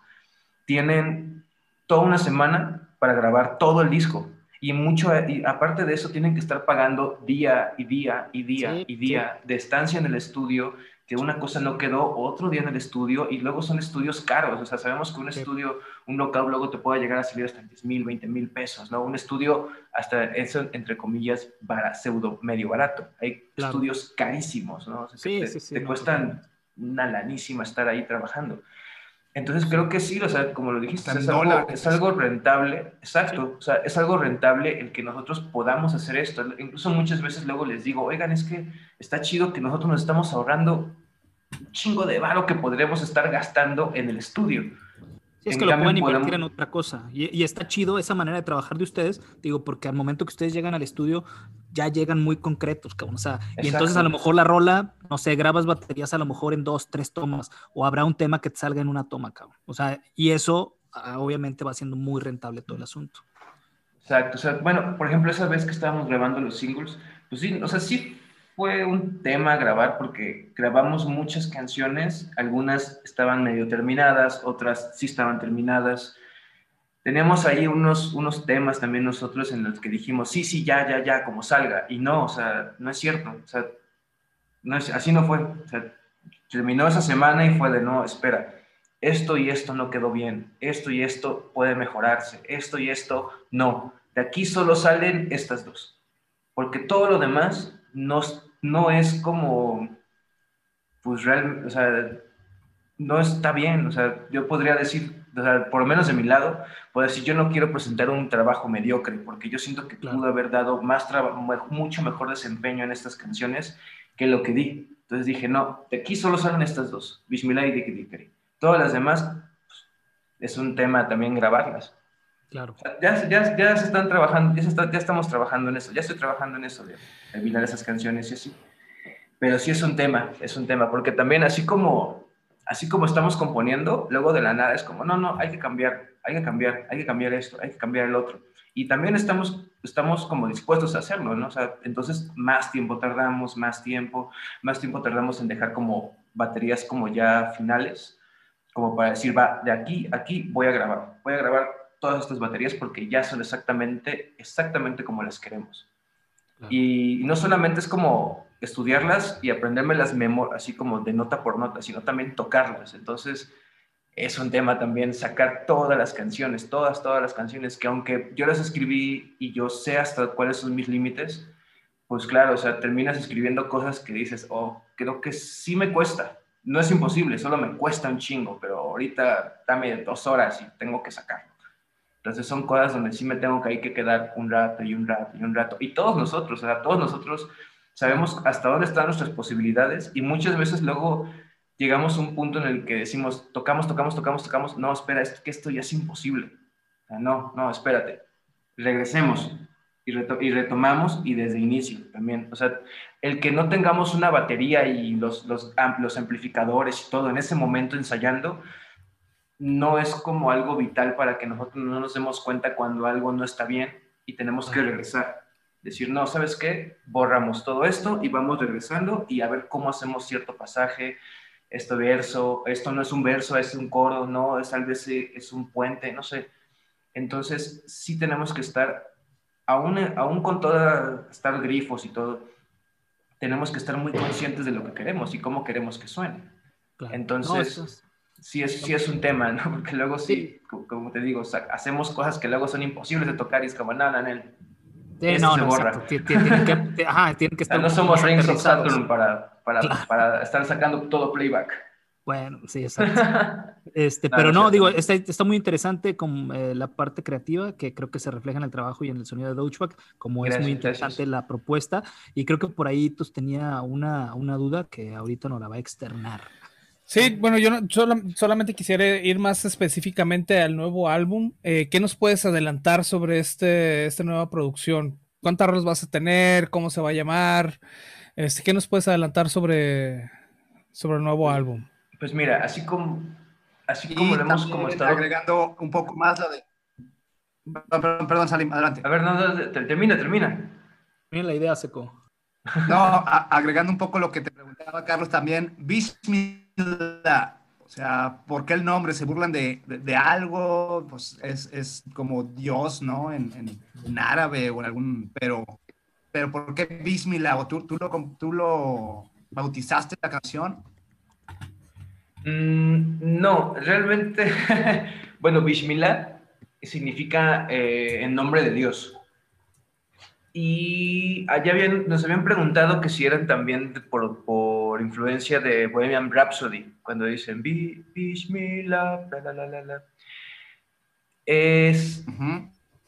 Tienen toda una semana para grabar todo el disco. Y mucho, y aparte de eso, tienen que estar pagando día y día y día Sí, y día de estancia en el estudio, que una cosa no quedó, otro día en el estudio, y luego son estudios caros. O sea, sabemos que un Sí. estudio, un local luego te puede llegar a salir hasta 10 mil, 20 mil pesos, ¿no? Un estudio, hasta eso, entre comillas, para pseudo medio barato. Hay Claro. estudios carísimos, ¿no? O sea, Sí, te, sí, sí, te no, cuestan una lanísima estar ahí trabajando. Entonces creo que sí, o sea, como lo dijiste, es algo, es algo rentable, exacto, o sea, es algo rentable el que nosotros podamos hacer esto. Incluso muchas veces luego les digo, oigan, es que está chido que nosotros nos estamos ahorrando un chingo de varo que podríamos estar gastando en el estudio. Es En que lo pueden invertir podemos- en otra cosa. Y, y está chido esa manera de trabajar de ustedes, digo, porque al momento que ustedes llegan al estudio, ya llegan muy concretos, cabrón. O sea, y entonces a lo mejor la rola, no sé, grabas baterías a lo mejor en dos, tres tomas, o habrá un tema que te salga en una toma, cabrón. O sea, y eso ah, obviamente va siendo muy rentable todo el asunto. Exacto, o sea, bueno, por ejemplo, esa vez que estábamos grabando los singles, pues sí, o sea, sí fue un tema grabar porque grabamos muchas canciones, algunas estaban medio terminadas, otras sí estaban terminadas. Teníamos ahí unos, unos temas también nosotros en los que dijimos, sí, sí, ya, ya, ya, como salga. Y no, o sea, no es cierto, o sea, no es, así no fue. O sea, terminó esa semana y fue de, no, espera, esto y esto no quedó bien, esto y esto puede mejorarse, esto y esto no. De aquí solo salen estas dos, porque todo lo demás no, no es como, pues real, o sea, no está bien, o sea, yo podría decir, o sea, por lo menos de mi lado, puedo decir, yo no quiero presentar un trabajo mediocre, porque yo siento que Claro. pude haber dado más mucho mejor desempeño en estas canciones que lo que di. Entonces dije, no, de aquí solo salen estas dos, Bismillah y Diki Dikari. Todas las demás, pues, es un tema también grabarlas. Claro. Ya, ya, ya se están trabajando, ya, se está- ya estamos trabajando en eso, ya estoy trabajando en eso, de eliminar esas canciones y así. Pero sí es un tema, es un tema, porque también así como, así como estamos componiendo, luego de la nada es como, no, no, hay que cambiar, hay que cambiar, hay que cambiar esto, hay que cambiar el otro. Y también estamos, estamos como dispuestos a hacerlo, ¿no? O sea, entonces más tiempo tardamos, más tiempo, más tiempo tardamos en dejar como baterías como ya finales, como para decir, va, de aquí aquí voy a grabar, voy a grabar todas estas baterías porque ya son exactamente, exactamente como las queremos. Claro. Y no solamente es como estudiarlas y aprenderme las memorias, así como de nota por nota, sino también tocarlas. Entonces, es un tema también sacar todas las canciones, todas, todas las canciones, que aunque yo las escribí y yo sé hasta cuáles son mis límites, pues claro, o sea, terminas escribiendo cosas que dices, oh, creo que sí me cuesta, no es imposible, solo me cuesta un chingo, pero ahorita dame dos horas y tengo que sacarlo. Entonces son cosas donde sí me tengo que, hay que quedar un rato y un rato y un rato. Y todos nosotros, o sea, todos nosotros sabemos hasta dónde están nuestras posibilidades y muchas veces luego llegamos a un punto en el que decimos, tocamos, tocamos, tocamos, tocamos, no, espera, es que esto ya es imposible. no, no, espérate, regresemos y, y, retomamos y desde inicio también. O sea, el que no tengamos una batería y los, los, los amplificadores y todo en ese momento ensayando, no es como algo vital para que nosotros no nos demos cuenta cuando algo no está bien y tenemos que regresar. Decir, no, ¿sabes qué? Borramos todo esto y vamos regresando y a ver cómo hacemos cierto pasaje, este verso, esto no es un verso, es un coro, no, es tal vez eh, es un puente, no sé. Entonces, sí tenemos que estar, aún, aún con toda, estar grifos y todo, tenemos que estar muy conscientes de lo que queremos y cómo queremos que suene. Entonces, sí, es, sí es un tema, ¿no? Porque luego sí, como te digo, hacemos cosas que luego son imposibles de tocar y es como, no, no, no. Sí, no, se borra. Que, ajá, que estar no somos Rings of Saturn para, para, para estar sacando todo playback. Bueno, sí, exacto. Este, pero no, digo, está, está, muy interesante con eh, la parte creativa que creo que se refleja en el trabajo y en el sonido de Dogeback, como es muy interesante la propuesta. Y creo que por ahí pues, tenía una, una duda que ahorita nos la va a externar. Sí, bueno, yo no, solamente quisiera ir más específicamente al nuevo álbum. Eh, ¿Qué nos puedes adelantar sobre este, esta nueva producción? ¿Cuántas rolas vas a tener? ¿Cómo se va a llamar? Este, ¿Qué nos puedes adelantar sobre, sobre el nuevo álbum? Pues mira, así como, así como lo hemos como estado... agregando un poco más la de... Perdón, perdón, Salim, adelante. A ver, no, termina, termina. Mira la idea, Seco. No, agregando un poco lo que te preguntaba Carlos también, O sea, ¿por qué el nombre? ¿Se burlan de, de, algo? Pues es, es, como Dios, ¿no? En, en, árabe o en algún, pero, pero ¿por qué Bismillah? ¿O tú, tú, lo, tú lo bautizaste la canción? Mm, no, realmente, bueno, Bismillah significa eh, en nombre de Dios. Y allá habían, nos habían preguntado que si eran también por influencia de Bohemian Rhapsody, cuando dicen Bismillah, la, la, la, la. Es,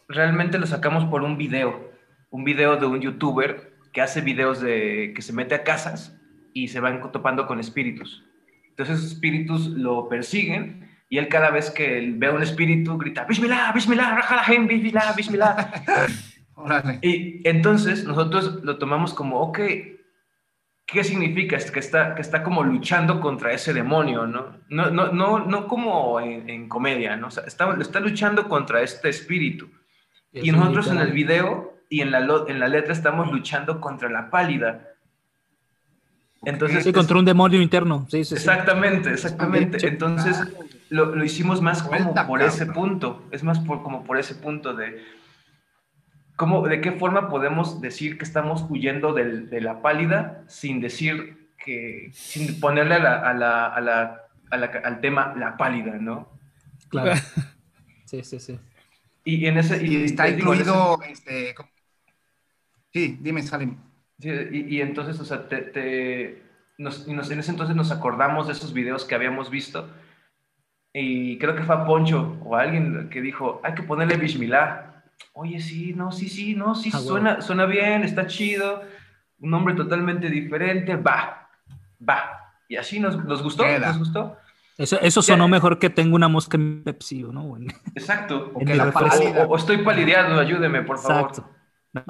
realmente lo sacamos por un video, un video de un youtuber que hace videos de que se mete a casas y se van topando con espíritus. Entonces esos espíritus lo persiguen y él cada vez que ve a un espíritu grita, Bismillah, Bismillah, Rajalahem, Bismillah, Bismillah. y entonces nosotros lo tomamos como, ok, ¿qué significa? Es que está, que está como luchando contra ese demonio, ¿no? No, no, no, no como en, comedia, ¿no? O sea, está, está luchando contra este espíritu. Y, nosotros en el video y en la, en la letra estamos luchando contra la pálida. Entonces, sí, contra un demonio interno. Sí, sí, exactamente, exactamente. Entonces lo, lo, hicimos más como por ese punto. Es más por, como por ese punto de cómo, de qué forma podemos decir que estamos huyendo del, de la pálida sin decir que, sin ponerle a la, a la, a la, al tema la pálida, ¿no? Claro. sí, sí, sí. Y en ese. Y, está incluido. Este, sí, dime, Salim y, entonces, o sea, te, nos, en ese entonces nos acordamos de esos videos que habíamos visto y creo que fue a Poncho o alguien que dijo, hay que ponerle Bismillah. Oye, sí, no, sí, sí, no, sí, ah, suena, suena bien, está chido, un nombre totalmente diferente, va, va. Y así nos, nos gustó, nos gustó. Eso, eso sonó mejor que tengo una mosca en Pepsi, ¿no? Exacto. o, estoy palideando, ayúdeme, por favor. Exacto. No,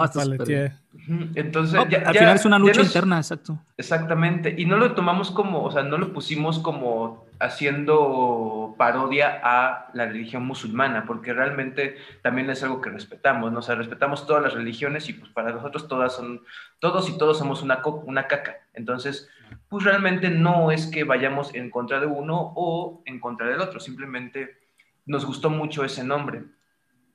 Entonces, al final es una lucha interna, exacto. Exactamente. Y no lo tomamos como, o sea, no lo pusimos como haciendo parodia a la religión musulmana, porque realmente también es algo que respetamos, ¿no? O sea, respetamos todas las religiones y pues para nosotros todas son, todos y todos somos una, una caca. Entonces, pues realmente no es que vayamos en contra de uno o en contra del otro, simplemente nos gustó mucho ese nombre.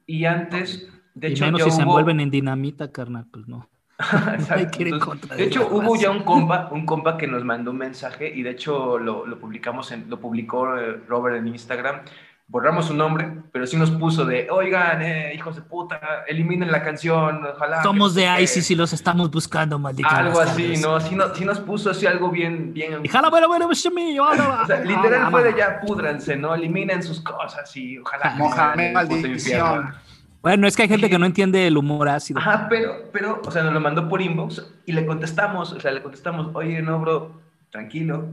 Y antes de hecho, menos si se envuelven en dinamita, carnal, pues no. de hecho, hubo ya un compa, un compa que nos mandó un mensaje y de hecho lo, lo publicamos, en, lo publicó eh, Robert en Instagram. borramos su nombre, pero sí nos puso de, oigan, eh, hijos de puta, eliminen la canción, ojalá. Somos de ISIS y los estamos buscando, maldito. Algo así, ¿no? Sí, no, sí nos puso así algo bien, bien. Y jala, bueno, bueno, pues, o sea, literal fue de ya púdranse, ¿no? Eliminen sus cosas y ojalá. Mohamed, maldición. Bueno, es que hay gente que no entiende el humor ácido. Ajá, pero, pero, o sea, nos lo mandó por inbox y le contestamos, o sea, le contestamos, oye, no, bro, tranquilo,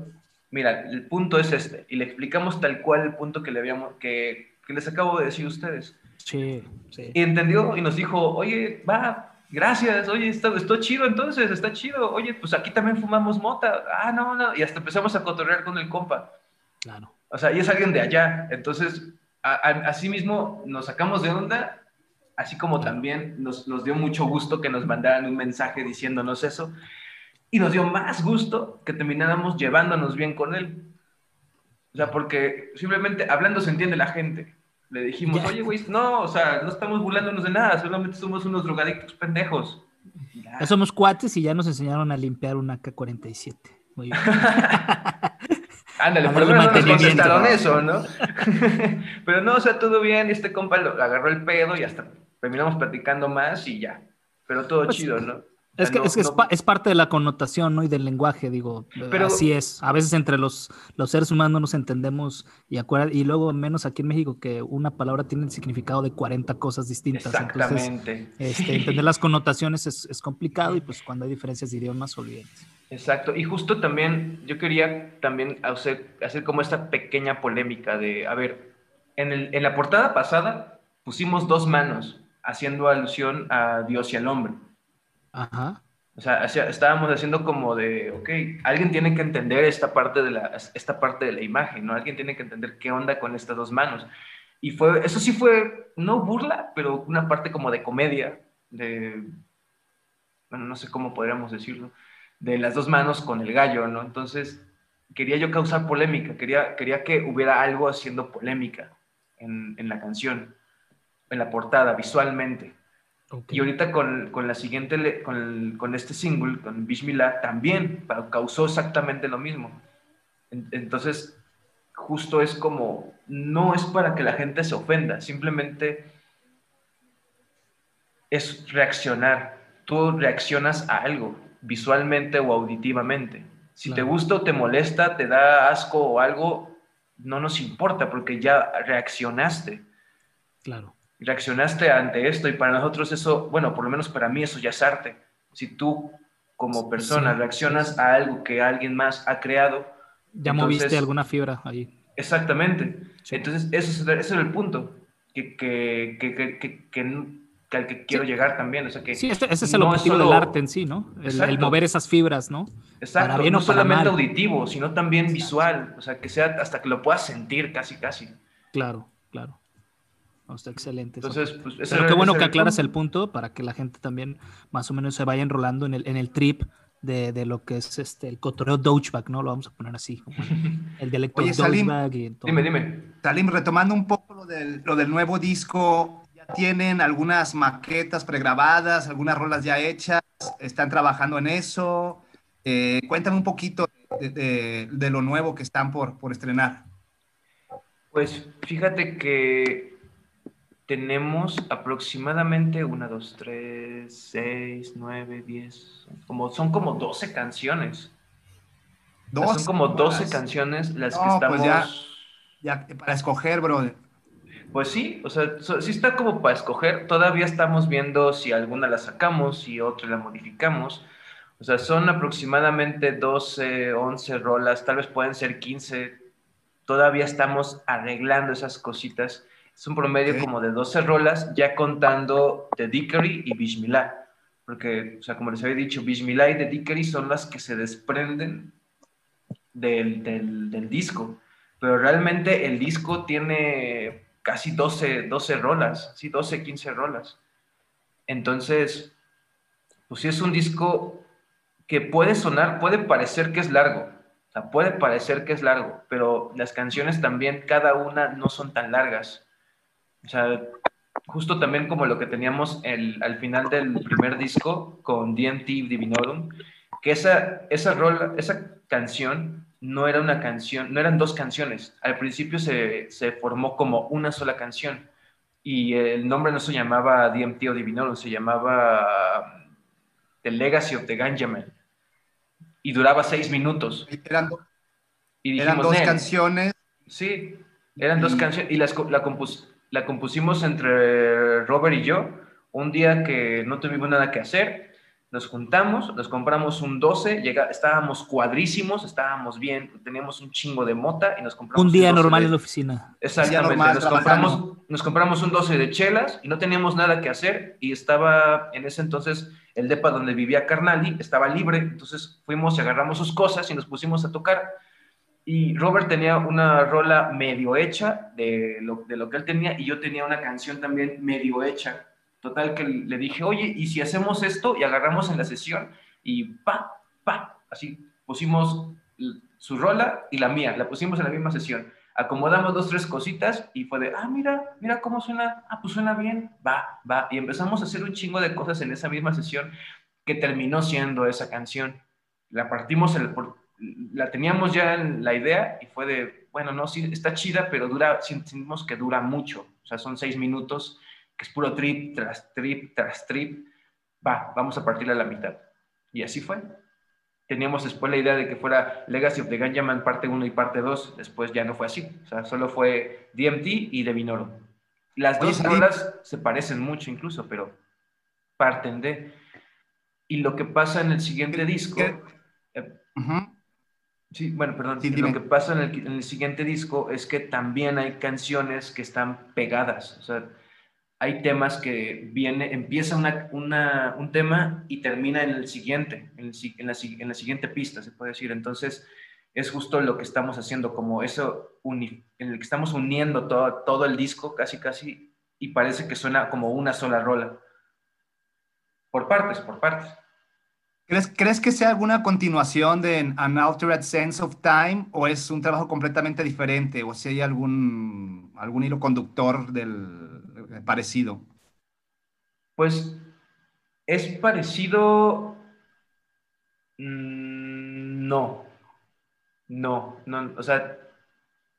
mira, el punto es este, y le explicamos tal cual el punto que le habíamos, que, que les acabo de decir a ustedes. Sí, sí. Y entendió y nos dijo, oye, va, gracias, oye, está, está chido entonces, está chido, oye, pues aquí también fumamos mota, ah, no, no, y hasta empezamos a cotorrear con el compa. Claro. O sea, y es alguien de allá, entonces, así mismo nos sacamos de onda así como también nos, nos, dio mucho gusto que nos mandaran un mensaje diciéndonos eso, y nos dio más gusto que termináramos llevándonos bien con él. O sea, porque simplemente hablando se entiende la gente. Le dijimos, oye, güey, no, o sea, no estamos burlándonos de nada, solamente somos unos drogadictos pendejos. Ya. somos cuates y ya nos enseñaron a limpiar una K-47. Muy bien. Ándale, por lo menos nos contestaron eso, ¿no? Pero no, o sea, todo bien, y este compa lo agarró el pedo y hasta terminamos platicando más y ya. Pero todo pues, chido, ¿no? Es que, es, que es, parte de la connotación ¿no? y del lenguaje, digo. Pero, así es. A veces entre los, los seres humanos no nos entendemos y, y luego menos aquí en México que una palabra tiene el significado de 40 cosas distintas. Exactamente. Entonces, este, entender las connotaciones es, es, complicado y pues cuando hay diferencias de idiomas, olvídense. Exacto. Y justo también yo quería también hacer, hacer como esta pequeña polémica de, a ver, en, el, en la portada pasada pusimos dos manos haciendo alusión a Dios y al hombre. Ajá. O sea, estábamos haciendo como de, ok, alguien tiene que entender esta parte, de la, esta parte de la imagen, ¿no? Alguien tiene que entender qué onda con estas dos manos. Y fue, eso sí fue, no burla, pero una parte como de comedia, de, bueno, no sé cómo podríamos decirlo, de las dos manos con el gallo, ¿no? Entonces, quería yo causar polémica, quería, quería que hubiera algo haciendo polémica en, en la canción, en la portada, visualmente. Y ahorita con, con la siguiente, con, con, este single, con Bishmillah, también causó exactamente lo mismo. Entonces, justo es como, no es para que la gente se ofenda, simplemente es reaccionar. Tú reaccionas a algo, visualmente o auditivamente. Si te gusta o te molesta, te da asco o algo, no nos importa porque ya reaccionaste. Claro reaccionaste ante esto y para nosotros eso, bueno, por lo menos para mí eso ya es arte. Si tú como persona reaccionas a algo que alguien más ha creado. Ya moviste alguna fibra ahí. Exactamente. Entonces, ese es, el punto que, que, que, que, al que quiero llegar también. O sea, que sí, ese es el objetivo del arte en sí, ¿no? El, mover esas fibras, ¿no? Exacto. no solamente auditivo, sino también visual. O sea, que sea hasta que lo puedas sentir casi, casi. Claro, claro está excelente. Entonces, pues, Pero qué bueno que aclaras el punto para que la gente también más o menos se vaya enrolando en el, en el trip de, de, lo que es este el cotorreo Douchebag, ¿no? Lo vamos a poner así, el dialecto Oye, Salim, y todo. Dime, dime. Salim, retomando un poco lo del, lo del nuevo disco, ¿ya tienen algunas maquetas pregrabadas, algunas rolas ya hechas? ¿Están trabajando en eso? Eh, cuéntame un poquito de, de, de, lo nuevo que están por, por estrenar. Pues fíjate que tenemos aproximadamente 1, 2, 3, 6, 9, 10, como, son como 12 canciones. son como 12 canciones las que estamos... Pues ya, ya, para escoger, bro. Pues sí, o sea, sí está como para escoger. Todavía estamos viendo si alguna la sacamos, si otra la modificamos. O sea, son aproximadamente 12, 11 rolas, tal vez pueden ser 15. Todavía estamos arreglando esas cositas es un promedio como de 12 rolas, ya contando The Dickery y Bishmillah. Porque, o sea, como les había dicho, Bishmillah y The Dickery son las que se desprenden del, del, del, disco. Pero realmente el disco tiene casi 12, 12 rolas, sí, 12, 15 rolas. Entonces, pues sí es un disco que puede sonar, puede parecer que es largo, o sea, puede parecer que es largo, pero las canciones también, cada una no son tan largas. O sea, justo también como lo que teníamos el, al final del primer disco con DMT Divinorum, que esa, esa, esa canción no era una canción, no eran dos canciones. Al principio se, se formó como una sola canción y el nombre no se llamaba DMT o Divinoro, se llamaba The Legacy of the Ganjaman y duraba seis minutos. Eran, eran dos canciones. Sí, eran dos canciones y las, la, compus- la compusimos entre Robert y yo un día que no tuvimos nada que hacer. Nos juntamos, nos compramos un 12, llega, estábamos cuadrísimos, estábamos bien, teníamos un chingo de mota y nos compramos Un día 12 normal de- en la oficina. Exactamente, normal, nos, compramos, nos compramos un 12 de chelas y no teníamos nada que hacer y estaba en ese entonces el depa donde vivía Carnali, estaba libre, entonces fuimos y agarramos sus cosas y nos pusimos a tocar y Robert tenía una rola medio hecha de lo, de lo que él tenía y yo tenía una canción también medio hecha. Total que le dije, oye, ¿y si hacemos esto y agarramos en la sesión y pa, pa, así pusimos su rola y la mía, la pusimos en la misma sesión. Acomodamos dos, tres cositas y fue de, ah, mira, mira cómo suena, ah, pues suena bien, va, va. Y empezamos a hacer un chingo de cosas en esa misma sesión que terminó siendo esa canción. La partimos, el, la teníamos ya en la idea y fue de, bueno, no, sí, está chida, pero dura, sentimos que dura mucho. O sea, son seis minutos, que es puro trip tras trip tras trip. Va, vamos a partirla a la mitad. Y así fue. Teníamos después la idea de que fuera Legacy of the Ganjaman parte 1 y parte 2. Después ya no fue así. O sea, solo fue DMT y de Vinoro. Las Oye, dos rolas se parecen mucho incluso, pero parten de. Y lo que pasa en el siguiente disco. Eh, Ujú. Sí, bueno, perdón. Sí, lo que pasa en el, en el siguiente disco es que también hay canciones que están pegadas. O sea, hay temas que viene, empieza una, una- un tema y termina en el siguiente, en, el en la, en la siguiente pista, se puede decir. Entonces, es justo lo que estamos haciendo, como eso, uni- en el que estamos uniendo todo, todo el disco, casi, casi, y parece que suena como una sola rola. Por partes, por partes. ¿Crees, ¿Crees que sea alguna continuación de An Altered Sense of Time o es un trabajo completamente diferente o si hay algún, algún hilo conductor del eh, parecido? Pues es parecido. mm, No. No, no. O sea,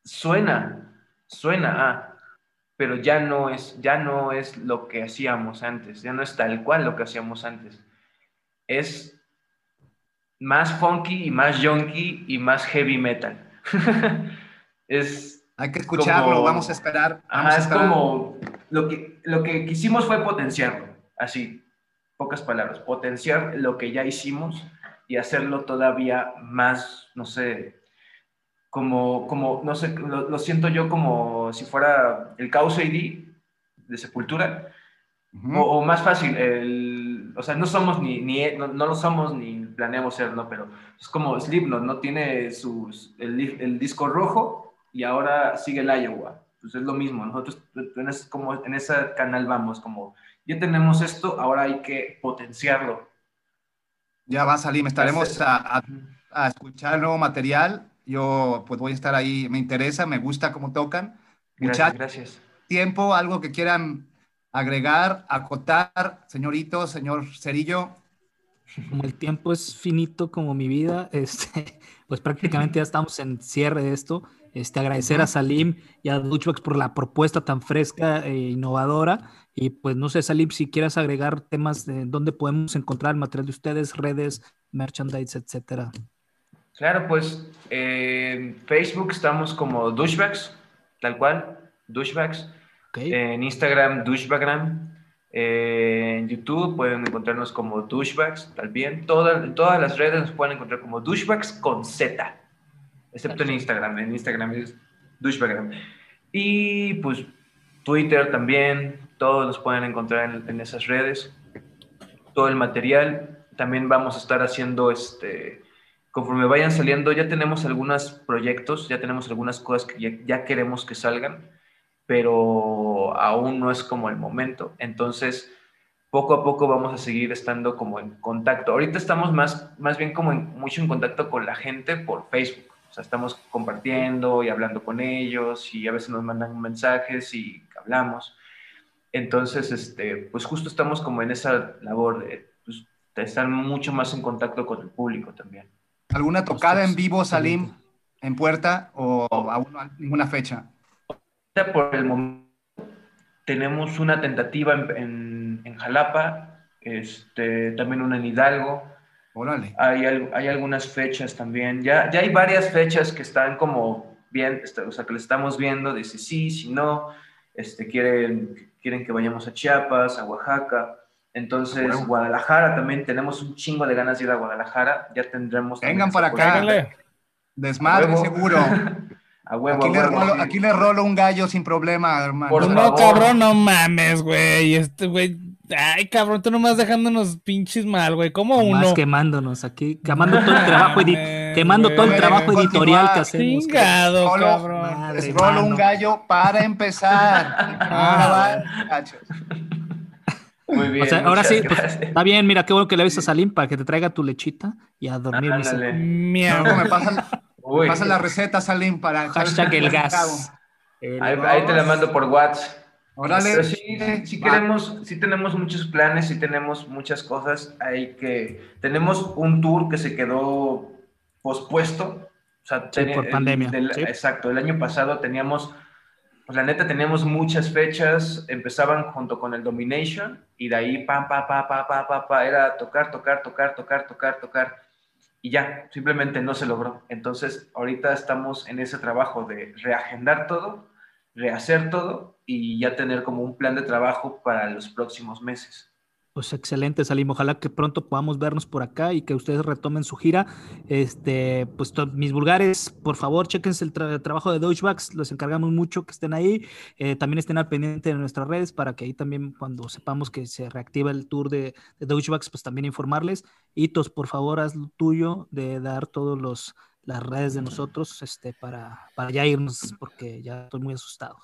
suena, suena a, pero ya no es, ya no es lo que hacíamos antes, ya no es tal cual lo que hacíamos antes. Es más funky y más junky y más heavy metal. es Hay que escucharlo, Como- vamos a esperar. Vamos Ajá, a es esperar. como lo que, lo que quisimos fue potenciarlo, así, pocas palabras, potenciar lo que ya hicimos y hacerlo todavía más, no sé, como, como no sé, lo, lo siento yo como si fuera el Chaos AD de Sepultura, Ujú. o, o más fácil, el, o sea, no somos ni, ni no, no lo somos ni planeamos serlo, pero es como Slipknot, no tiene sus, el, el disco rojo y ahora sigue el Iowa. Pues es lo mismo, nosotros en ese, como, en ese canal vamos, como ya tenemos esto, ahora hay que potenciarlo. Ya va a salir, estaremos Entonces- a, a- a escuchar el nuevo material. Yo pues voy a estar ahí, me interesa, me gusta cómo tocan. Muchachos, gracias. tiempo, algo que quieran agregar, acotar, señorito, señor Cerillo. Como el tiempo es finito como mi vida, este, pues prácticamente ya estamos en cierre de esto. Este, agradecer a Salim y a Dutchbox por la propuesta tan fresca e innovadora. Y pues no sé, Salim, si quieres agregar temas de dónde podemos encontrar el material de ustedes, redes, merchandise, etcétera. Claro, pues eh, en Facebook estamos como douchebags, tal cual, douchebags. ¿ok? En Instagram, douchebagram. Eh, en YouTube pueden encontrarnos como douchebags, también. Todas, en todas las redes nos pueden encontrar como douchebags con Z, excepto en Instagram. En Instagram es douchebagram. Y pues Twitter también, todos nos pueden encontrar en, en esas redes. Todo el material. También vamos a estar haciendo este. Conforme vayan saliendo, ya tenemos algunos proyectos, ya tenemos algunas cosas que ya, ya queremos que salgan pero aún no es como el momento. Entonces, poco a poco vamos a seguir estando como en contacto. Ahorita estamos más, más bien como en- mucho en contacto con la gente por Facebook. O sea, estamos compartiendo y hablando con ellos y a veces nos mandan mensajes y hablamos. Entonces, este, pues justo estamos como en esa labor de, pues, de estar mucho más en contacto con el público también. ¿Alguna tocada en vivo, Salim? en puerta o aún ninguna fecha? Por el momento tenemos una tentativa en, en- en Jalapa, este, también una en Hidalgo. Órale. Hay, hay algunas fechas también. Ya, ya hay varias fechas que están como bien, este, o sea, que le estamos viendo, dice sí, si no, este, quieren, quieren que vayamos a Chiapas, a Oaxaca. Entonces. Guadalajara también, tenemos un chingo de ganas de ir a Guadalajara. Ya tendremos. Vengan para acá. Desmadre seguro. A huevo, Aquí a le, rolo, sí. aquí le rolo un gallo sin problema, hermano. Por no, favor. cabrón, no mames, güey. Este, güey. Ay, cabrón, tú nomás dejándonos pinches mal, güey. ¿Cómo Más uno? quemándonos aquí, quemando todo el trabajo, edi- quemando todo el trabajo editorial que hacemos. Chingado, Solo- cabrón. Madre, Les rolo un gallo para empezar. Ah, muchachos. Muy bien. O sea, ahora sí, pues, está bien, mira, qué bueno que le avisas a Salim para que te traiga tu lechita y a dormir. mi Ándale. Miau. Luego me pasan, Uy. pasan la receta, Salim, para Hashtag el gas. El- Ahí, ahí te la mando por WhatsApp. Órale. Pero sí, sí queremos, sí tenemos muchos planes, sí tenemos muchas cosas. Hay que, tenemos un tour que se quedó pospuesto. O sea, Sí, tenía- por el- pandemia, del- sí. Exacto, el año pasado teníamos, pues la neta teníamos muchas fechas, empezaban junto con el Domination y de ahí pa, pa, pa, pa, pa, pa, pa, era tocar, tocar, tocar, tocar, tocar, tocar. Y ya, simplemente no se logró. Entonces, ahorita estamos en ese trabajo de reagendar todo, rehacer todo y ya tener como un plan de trabajo para los próximos meses. Pues excelente, Salim. Ojalá que pronto podamos vernos por acá y que ustedes retomen su gira. Este, pues mis vulgares, por favor, chequense el tra- trabajo de Douchebags, los encargamos mucho que estén ahí. Eh, también estén al pendiente de nuestras redes para que ahí también, cuando sepamos que se reactiva el tour de, de pues también informarles. Hitos, por favor, haz lo tuyo de dar todos los las redes de nosotros, este, para, para ya irnos, porque ya estoy muy asustado.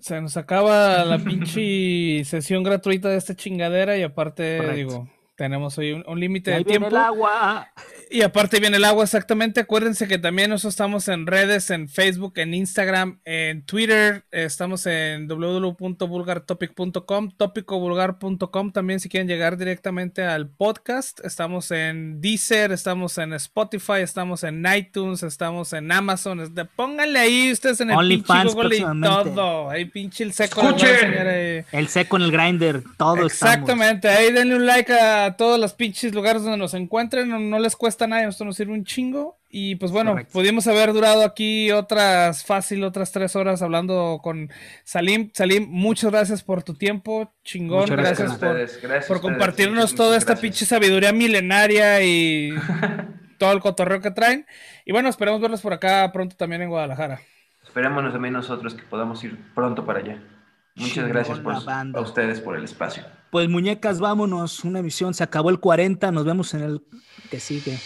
Se nos acaba la pinche sesión gratuita de esta chingadera y aparte, Correcto. digo, tenemos hoy un, un límite de ahí viene tiempo. el agua. Y aparte viene el agua, exactamente. Acuérdense que también nosotros estamos en redes, en Facebook, en Instagram, en Twitter. Estamos en www.vulgartopic.com, topicovulgar.com. También si quieren llegar directamente al podcast. Estamos en Deezer, estamos en Spotify, estamos en iTunes, estamos en Amazon. es de- pónganle ahí ustedes en el pinche OnlyFans Google y todo. Ahí pinche el seco. ¡Escuchen! El seco en el grinder, todo estamos. Exactamente, ahí denle un like a todos los pinches lugares donde nos encuentren, no, no les cuesta nada, esto nos sirve un chingo. Y pues bueno, Correcto. pudimos haber durado aquí otras fácil, otras tres horas hablando con Salim. Salim, muchas gracias por tu tiempo, chingón, Muchas gracias, gracias, por, ustedes, gracias por a ustedes, compartirnos toda esta gracias. pinche sabiduría milenaria y todo el cotorreo que traen. Y bueno, esperemos verlos por acá pronto también en Guadalajara. Esperémonos también nosotros que podamos ir pronto para allá. Muchas gracias por, a ustedes por el espacio. Pues muñecas, vámonos. Una emisión. Se acabó el 40. Nos vemos en el que sigue.